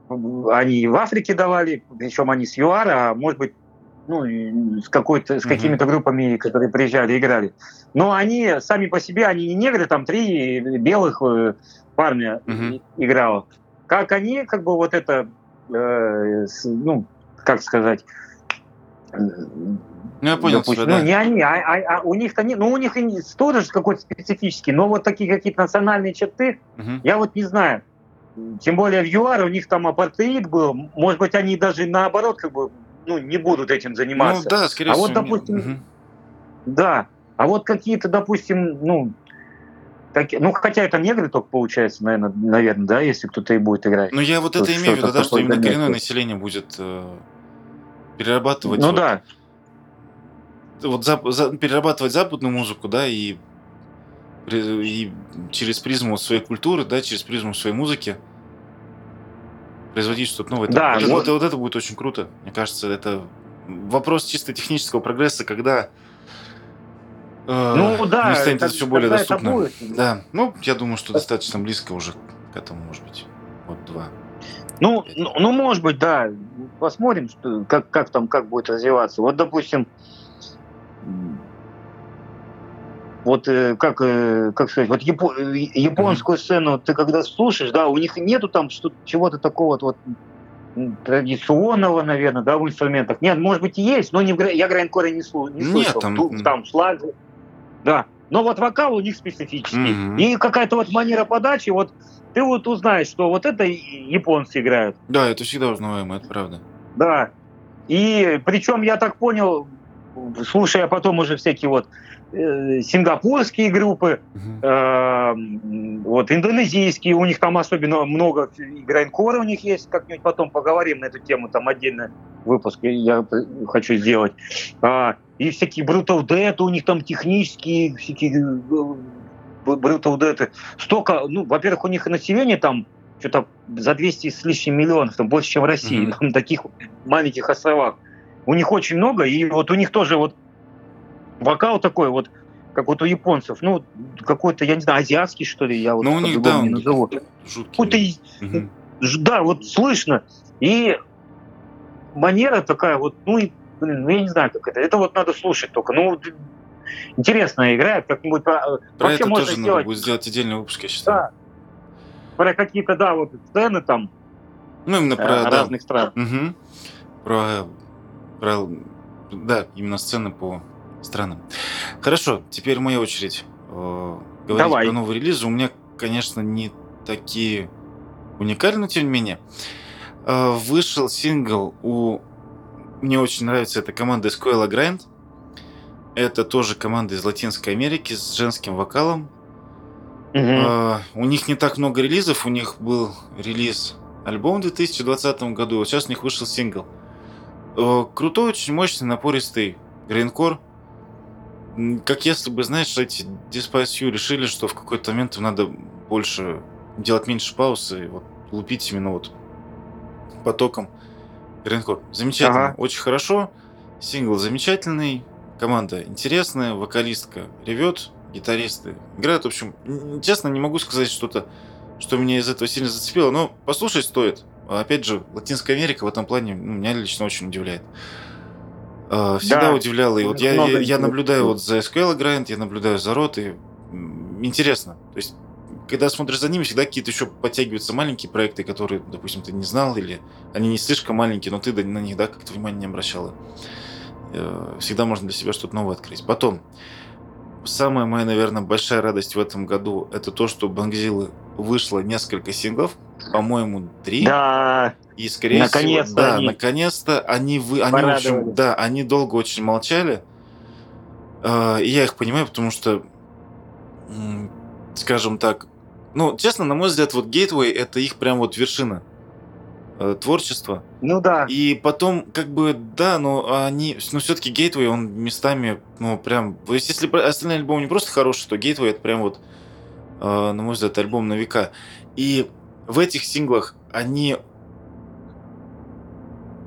они в Африке давали, причем они с ЮАР, а может быть, ну, с, какой-то, с какими-то группами, которые приезжали, играли. Но они сами по себе, они не негры, там три белых э, парня mm-hmm. играло. Как они, как бы вот это, э, с, ну, как сказать, ну, я понял допустим, тебя, ну, не они, а, а, а у них-то не, ну, у них тоже какой-то специфический, но вот такие какие-то национальные черты, угу. я вот не знаю. Тем более в ЮАР у них там апартеид был, может быть, они даже наоборот как бы ну, не будут этим заниматься. Ну, да, скорее а всего. вот, допустим, угу. да, а вот какие-то, допустим, ну, так, ну, хотя это негры только получается, наверное, наверное, да, если кто-то и будет играть. Ну, я вот это имею в виду, да, что именно коренное население будет э, перерабатывать. Ну вот, да вот за, за, перерабатывать западную музыку, да, и, и через призму своей культуры, да, через призму своей музыки производить что-то новое. Да, вот, вот, это, вот это будет очень круто. Мне кажется, это вопрос чисто технического прогресса, когда э, ну, да, не станет это все более доступно. Будет. Да, ну, я думаю, что достаточно близко уже к этому, может быть, вот два. Ну, ну, ну, может быть, да. Посмотрим, что, как, как там, как будет развиваться. Вот, допустим, вот э, как, э, как сказать, вот япо, японскую сцену ты когда слушаешь, да, у них нету там что чего-то такого вот традиционного, наверное, да, в инструментах. Нет, может быть, и есть, но не в, я грайнкоре не, слу, не слышал. Нет, там... Тут, там слаг, да. Но вот вокал у них специфический. Mm-hmm. И какая-то вот манера подачи, вот ты вот узнаешь, что вот это японцы играют. Да, это всегда узнаваемо, это правда. Да. И причем я так понял, слушая потом уже всякие вот э, сингапурские группы, э, вот индонезийские, у них там особенно много грайнкора у них есть, как-нибудь потом поговорим на эту тему, там отдельно выпуск я хочу сделать. А, и всякие Brutal Dead, у них там технические всякие э, Brutal Dead. Столько, ну, во-первых, у них население там что-то за 200 с лишним миллионов, там больше, чем в России, mm-hmm. на таких маленьких островах. У них очень много, и вот у них тоже вот вокал такой вот, как вот у японцев, ну, какой-то, я не знаю, азиатский, что ли, я вот ну, у них, да, не назову. Какой-то, угу. да, вот слышно. И манера такая вот, ну, и, блин, ну, я не знаю, как это. Это вот надо слушать только. Ну, интересно играет, как-нибудь... Про Вообще это можно тоже сделать... надо будет сделать отдельный выпуск, я считаю. Да. Про какие-то, да, вот сцены там. Ну, именно про... Э, разных да. стран. Угу. Про, про... Да, именно сцены по странам. Хорошо, теперь моя очередь э, говорить Давай. про новые релизы. У меня, конечно, не такие уникальные, но тем не менее. Э, вышел сингл у... Мне очень нравится эта команда Escuela Grind. Это тоже команда из Латинской Америки с женским вокалом. Угу. Uh, у них не так много релизов. У них был релиз альбом в 2020 году. Вот сейчас у них вышел сингл. Uh, крутой, очень мощный, напористый гринкор. Как если бы, знаешь, эти Despise You решили, что в какой-то момент им надо больше делать меньше пауз и вот лупить именно вот потоком Гринкор. Замечательно, ага. очень хорошо. Сингл замечательный, команда интересная, вокалистка ревет, гитаристы играют. В общем, честно, не могу сказать что-то, что меня из этого сильно зацепило, но послушать стоит. Опять же, Латинская Америка в этом плане ну, меня лично очень удивляет. А, всегда да. удивляло. И вот я, я, я наблюдаю вот за SQL Grind, я наблюдаю за Рот, и интересно. То есть, когда смотришь за ними, всегда какие-то еще подтягиваются маленькие проекты, которые, допустим, ты не знал, или они не слишком маленькие, но ты на них, да, как-то внимание не обращал. Э, всегда можно для себя что-то новое открыть. Потом, самая моя, наверное, большая радость в этом году, это то, что Бангзилы вышло несколько синглов, по-моему, три. Да. И скорее наконец всего, да, они наконец-то они вы, они в общем, да, они долго очень молчали. Uh, и я их понимаю, потому что, скажем так, ну, честно, на мой взгляд, вот Gateway это их прям вот вершина э, творчества. Ну да. И потом, как бы, да, но они, но все-таки Gateway, он местами, ну, прям, то есть, если остальные альбомы не просто хорошие, то Gateway это прям вот, э, на мой взгляд, альбом на века. И в этих синглах они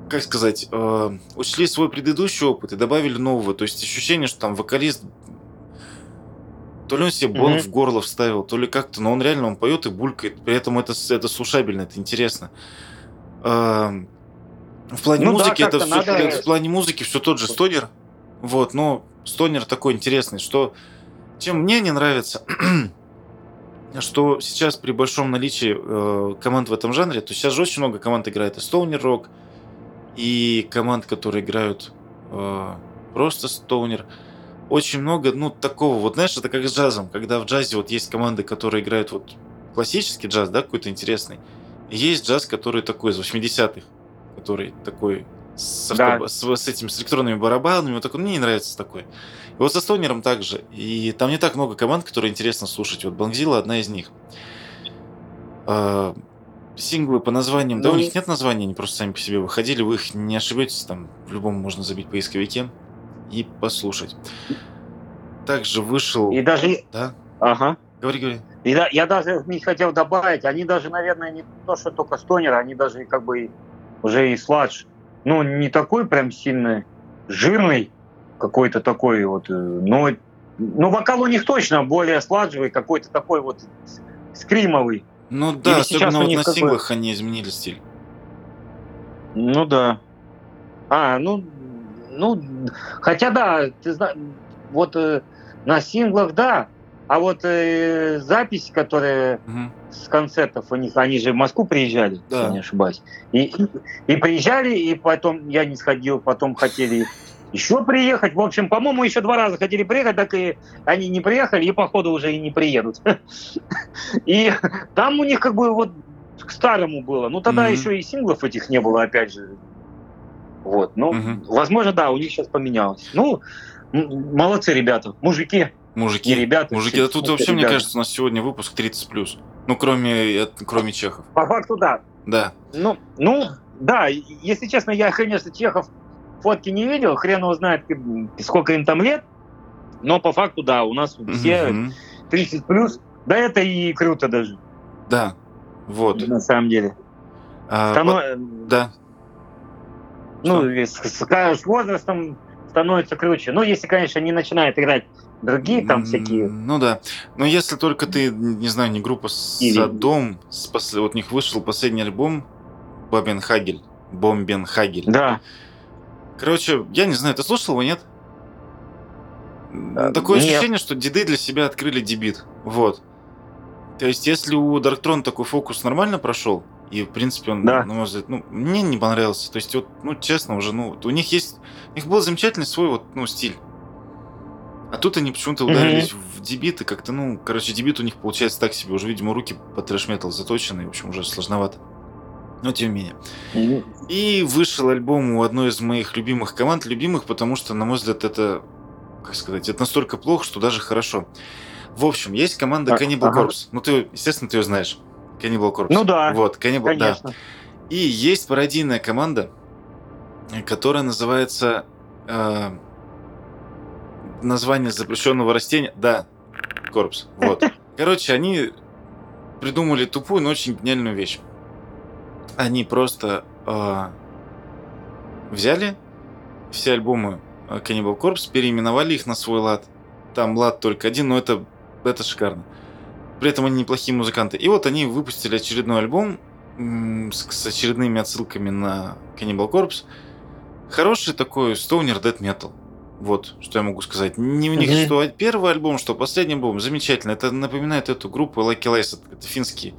как сказать, э, учли свой предыдущий опыт и добавили нового. То есть ощущение, что там вокалист то ли он себе бонг mm-hmm. в горло вставил, то ли как-то, но он реально он поет и булькает. При этом это, это слушабельно, это интересно. Э, в плане ну, музыки да, это все, надо... в плане музыки все тот же стонер. Вот, но стонер такой интересный, что чем мне не нравится, <clears throat> что сейчас при большом наличии э, команд в этом жанре, то сейчас же очень много команд играет и стоунер рок, и команд, которые играют э, просто стоунер. Очень много, ну, такого, вот знаешь, это как с джазом, когда в джазе вот есть команды, которые играют вот классический джаз, да, какой-то интересный, есть джаз, который такой из 80-х, который такой с, да. авто, с, с этим с электронными барабанами, вот такой, мне не нравится такой. И вот со стонером также. И там не так много команд, которые интересно слушать. Вот Бангзила одна из них. А, синглы по названиям, да у ну, них нет названия, они просто сами по себе выходили, вы их не ошибетесь, там в любом можно забить поисковике и послушать. Также вышел... И даже... Да? Ага. Говори, говори. И да, я даже не хотел добавить, они даже, наверное, не то, что только стонеры, они даже как бы уже и сладж. Ну, не такой прям сильный жирный, какой-то такой вот, э, но, ну, вокал у них точно более сладжевый, какой-то такой вот скримовый. Ну да, Или особенно вот на синглах они изменили стиль. Ну да. А, ну, ну, хотя да, ты знаешь, вот э, на синглах да, а вот э, запись, которая угу. с концертов у них, они же в Москву приезжали, да. если не ошибаюсь. И, и, приезжали, и потом я не сходил, потом хотели еще приехать. В общем, по-моему, еще два раза хотели приехать, так и они не приехали, и походу уже и не приедут. <laughs> И там у них как бы вот к старому было. Ну тогда mm-hmm. еще и синглов этих не было, опять же. Вот, ну, mm-hmm. возможно, да, у них сейчас поменялось. Ну, молодцы ребята, мужики. Мужики, ребята. Мужики, да тут вообще, ребята. мне кажется, у нас сегодня выпуск 30 плюс. Ну, кроме, кроме чехов. По факту, да. Да. Ну, ну, да, если честно, я, конечно, чехов фотки не видел, хрен его знает, сколько им там лет, но по факту, да, у нас все 30 плюс, да это и круто даже. Да, вот. На самом деле. А, Станов... Да. Ну, с, с, с возрастом становится круче. Ну, если, конечно, не начинает играть другие там всякие. Ну да. Но если только ты, не знаю, не группа Садом, с пос... вот у них вышел последний альбом Бобен Хагель. Бомбен Хагель. Да. Короче, я не знаю, ты слушал его, нет? Такое нет. ощущение, что деды для себя открыли дебит. Вот. То есть, если у Дарктрон такой фокус нормально прошел, и, в принципе, он, да. на мой взгляд, ну, мне не понравился. То есть, вот, ну, честно уже, ну, у них есть... У них был замечательный свой, вот, ну, стиль. А тут они почему-то ударились mm-hmm. в дебит, и как-то, ну, короче, дебит у них получается так себе. Уже, видимо, руки по трэш-метал заточены, в общем, уже сложновато. Но тем не менее. Mm-hmm. И вышел альбом у одной из моих любимых команд. Любимых, потому что, на мой взгляд, это, как сказать, это настолько плохо, что даже хорошо. В общем, есть команда Cannibal ага. Corpse. Ну, ты, естественно, ты ее знаешь. Cannibal Corpse. Ну да. Вот, Cannibal, Конечно. да. И есть пародийная команда, которая называется... Э, название запрещенного растения. Да, Корпс. Вот. <laughs> Короче, они придумали тупую, но очень гениальную вещь. Они просто э, взяли все альбомы Cannibal Corpse, переименовали их на свой лад. Там лад только один, но это, это шикарно. При этом они неплохие музыканты. И вот они выпустили очередной альбом с, с очередными отсылками на Cannibal Corpse. Хороший такой Stoner Dead Metal. Вот, что я могу сказать. Не у них mm-hmm. что первый альбом, что последний альбом. Замечательно. Это напоминает эту группу Lucky Lies. Это финский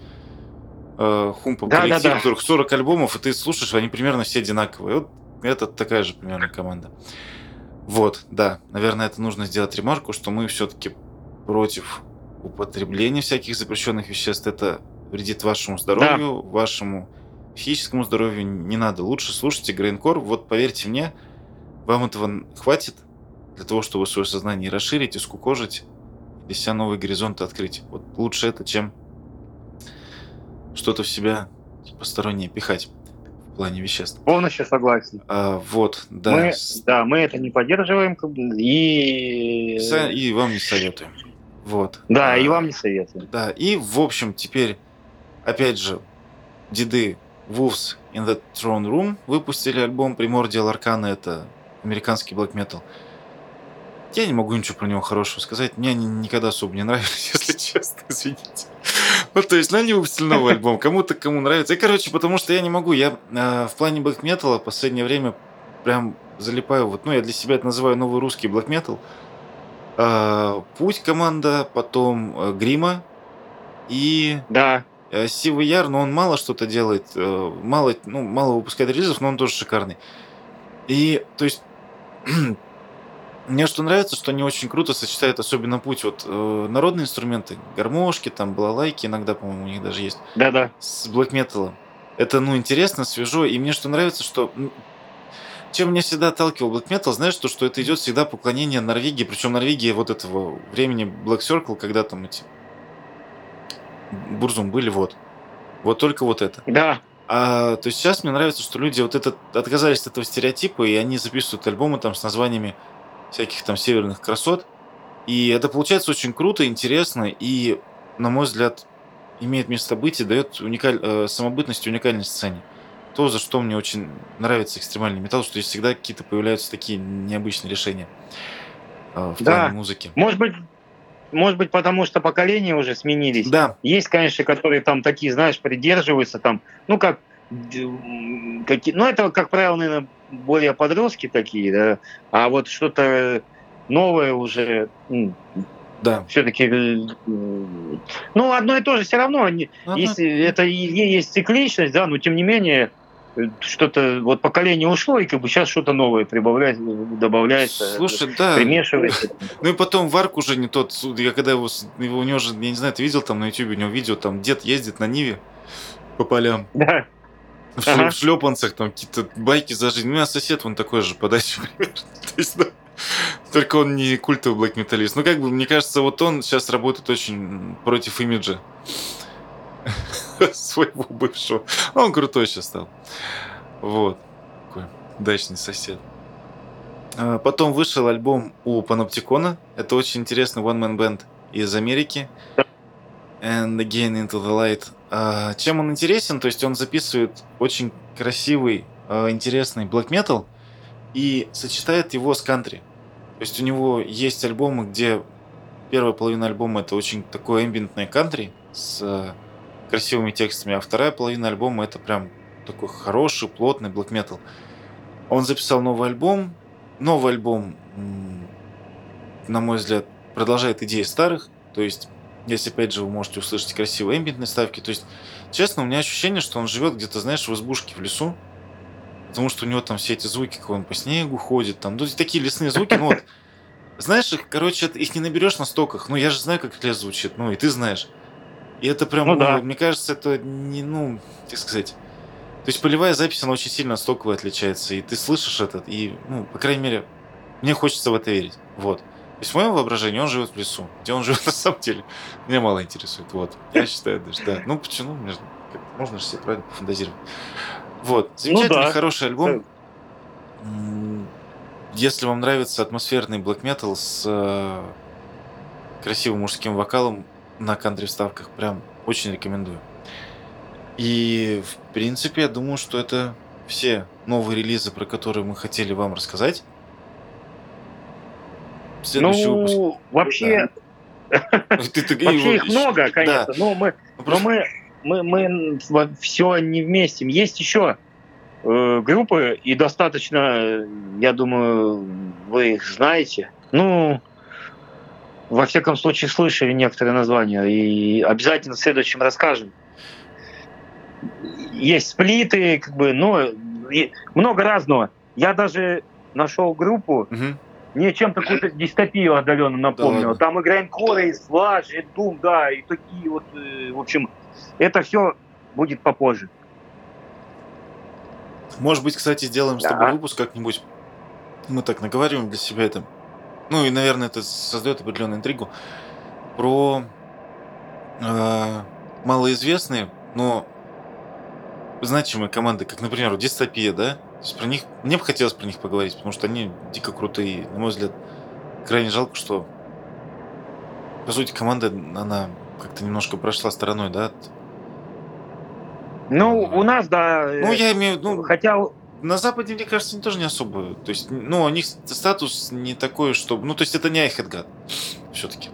э, хумпа да, коллектив, да, которых 40 альбомов, и ты слушаешь, они примерно все одинаковые. Вот это такая же примерно команда. Вот, да. Наверное, это нужно сделать ремарку, что мы все-таки против употребления всяких запрещенных веществ. Это вредит вашему здоровью, да. вашему физическому здоровью. Не надо. Лучше слушайте Грейнкор. Вот поверьте мне, вам этого хватит для того, чтобы свое сознание расширить, и скукожить, и для себя новые горизонты открыть. Вот лучше это, чем что-то в себя постороннее пихать в плане веществ. Полностью согласен. А, вот, да. Мы, да, мы это не поддерживаем и... И вам не советуем. Вот. Да, а, и вам не советуем. Да, и в общем теперь, опять же, деды Wolves in the Throne Room выпустили альбом Primordial Arcana, это американский black metal. Я не могу ничего про него хорошего сказать. Мне они никогда особо не нравились, <laughs> если честно, извините. Ну, то есть, ну, они выпустили новый <laughs> альбом. Кому-то кому нравится. И, короче, потому что я не могу. Я э, в плане black metal в последнее время прям залипаю. Вот, ну, я для себя это называю новый русский black metal. Э, Путь команда, потом э, Грима и... Да. Э, Сивый Яр, но он мало что-то делает. Э, мало, ну, мало выпускает релизов, но он тоже шикарный. И, то есть, <clears throat> мне что нравится, что они очень круто сочетают, особенно путь, вот э, народные инструменты, гармошки, там, балалайки иногда, по-моему, у них даже есть. Да-да. С блэк металом. Это, ну, интересно, свежо, и мне что нравится, что чем меня всегда отталкивал Black Metal, знаешь, то, что это идет всегда поклонение Норвегии, причем Норвегия вот этого времени Black Circle, когда там эти Бурзум были, вот. Вот только вот это. Да. А, то есть сейчас мне нравится, что люди вот это, отказались от этого стереотипа, и они записывают альбомы там с названиями всяких там северных красот. И это получается очень круто, интересно, и, на мой взгляд, имеет место быть и дает уникаль... э, самобытность и уникальность сцене. То, за что мне очень нравится экстремальный металл, что здесь всегда какие-то появляются такие необычные решения э, в Да. плане музыки. Может быть, может быть, потому что поколения уже сменились. Да, Есть, конечно, которые там такие, знаешь, придерживаются там, ну как, какие, ну это, как правило, наверное, более подростки такие, да, а вот что-то новое уже, да. все-таки, ну одно и то же все равно, Ну, если это и есть цикличность, да, но тем не менее э, что-то вот поколение ушло и как бы сейчас что-то новое прибавляется, добавляется, Слушай, да. примешивается. Ну и потом Варк уже не тот. Я когда его, его у него же, я не знаю, ты видел там на ютубе, у него видео, там дед ездит на Ниве по полям. Да. В, Ага. в шлепанцах, там какие-то байки за жизнь. У меня сосед, он такой же, подачи. <laughs> То есть, да, Только он не культовый блэк металлист. Ну, как бы, мне кажется, вот он сейчас работает очень против имиджа <laughs> своего бывшего. Он крутой сейчас стал. Вот. Такой дачный сосед. А, Потом вышел альбом у Паноптикона. Это очень интересный one-man band из Америки. And Again Into the Light. А, Чем он интересен? То есть он записывает очень красивый, а, интересный black metal и сочетает его с кантри. То есть у него есть альбомы, где первая половина альбома это очень такое эмбиентное кантри с красивыми текстами, а вторая половина альбома это прям такой хороший, плотный black metal. Он записал новый альбом. Новый альбом, на мой взгляд, продолжает идеи старых. То есть, если опять же вы можете услышать красивые эмбиентные ставки, то есть, честно, у меня ощущение, что он живет где-то, знаешь, в избушке в лесу. Потому что у него там все эти звуки, как он по снегу ходит, там, ну, такие лесные звуки, ну вот, знаешь, их, короче, их не наберешь на стоках. Ну, я же знаю, как лес звучит, ну, и ты знаешь. И это прям, Ну ну, да. мне кажется, это не, ну, как сказать. То есть полевая запись, она очень сильно от стоковой отличается, и ты слышишь это, и, ну, по крайней мере, мне хочется в это верить. Вот. То есть в моем воображении он живет в лесу. Где он <laughs> живет на самом деле, меня мало интересует. Вот. Я считаю, даже, да. Ну, почему? Можно же себе правильно пофантазировать. Вот. Замечательный, Ну да. хороший альбом. М, Если вам нравится атмосферный black metal с э, красивым мужским вокалом на кантри вставках, прям очень рекомендую. И, в принципе, я думаю, что это все новые релизы, про которые мы хотели вам рассказать. Следующий выпуск. Ну, вообще, <laughs> Ты- ты- и вообще их много, да. конечно, но мы, Ну, но просто- мы, мы, мы все не вместе. Есть еще э, группы, и достаточно, э, я думаю, вы их знаете. Ну, во всяком случае, слышали некоторые названия, и обязательно в следующем расскажем. Есть сплиты, как бы, и много разного. Я даже нашел группу, Мгм. мне чем-то какую-то дистопию отдаленно напомнило. ладно? Там и Грайндкор, и Слаж, и Дум, да, и такие вот, э, в общем, это все будет попозже. Может быть, кстати, сделаем с Да. тобой выпуск как-нибудь. Мы так наговариваем для себя это. Ну и, наверное, это создает определенную интригу. Про э, малоизвестные, но значимые команды, как, например, Дистопия, да? То есть про них, мне бы хотелось про них поговорить, потому что они дико крутые. На мой взгляд, крайне жалко, что по сути команда, она как-то немножко прошла стороной, да? от- Ну, у нас, да, Ну, э, я имею в виду, ну, хотя На Западе, мне кажется, они тоже не особо. То есть, ну, у них статус не такой, что... Ну, то есть, это не Айхедгад. Все-таки.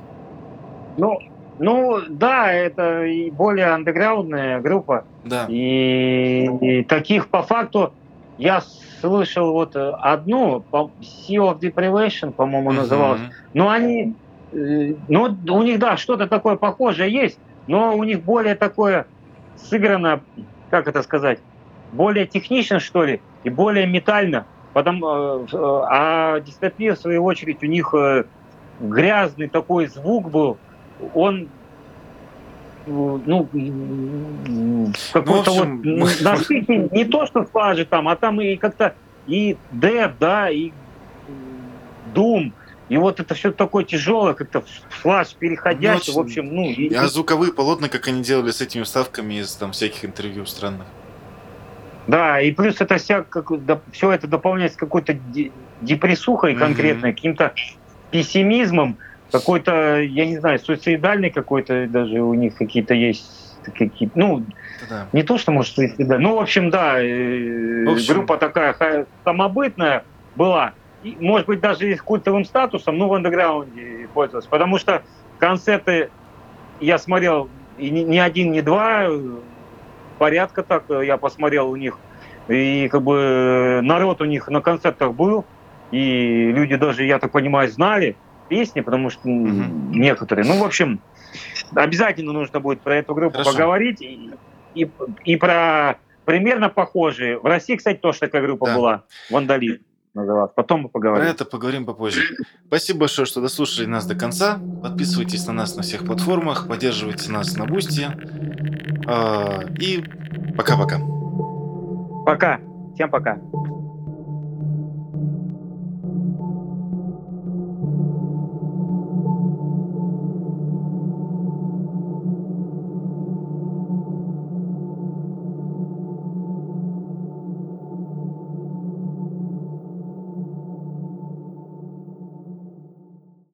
Ну, ну, да, это и более андеграундная группа. Да. И, и таких по факту я слышал вот одну, Sea of Deprivation, по-моему, называлась. Мгм. Но они, э, ну, у них, да, что-то такое похожее есть, но у них более такое сыграно, как это сказать, более технично, что ли, и более метально. Потом, э, э, а дистопия, в свою очередь, у них э, грязный такой звук был, он ну, какой-то Ну, в общем, вот м, насыщенный, <laughs> не то что слажи там, а там и как-то и деп, да, и дум, и вот это все такое тяжелое, как-то флаш переходящий, Ну, в общем, ну, и- А звуковые полотна, как они делали с этими вставками из там всяких интервью странных. Да, и плюс это вся, как, все это дополняется какой-то де- депрессухой конкретной, каким-то пессимизмом, какой-то, я не знаю, суицидальный какой-то даже у них какие-то есть какие ну, Да. не то, что, может, да. Ну, в общем, да, э, В общем- группа такая самобытная была. И, может быть, даже и с культовым статусом, но в андеграунде пользовалась. Потому что концерты я смотрел и ни, ни один, ни два, порядка так э, я посмотрел у них. И как бы э, народ у них на концертах был, и люди даже, я так понимаю, знали песни, потому что Мгм. некоторые. Ну, в общем, обязательно нужно будет про эту группу Хорошо. поговорить. И, и, и про примерно похожие. В России, кстати, тоже такая группа Да. была. Вандалист называлась. Потом мы Про поговорим. это поговорим попозже. Спасибо большое, что дослушали нас до конца. Подписывайтесь на нас на всех платформах, поддерживайте нас на Boosty. А, И пока-пока. Пока. Всем пока.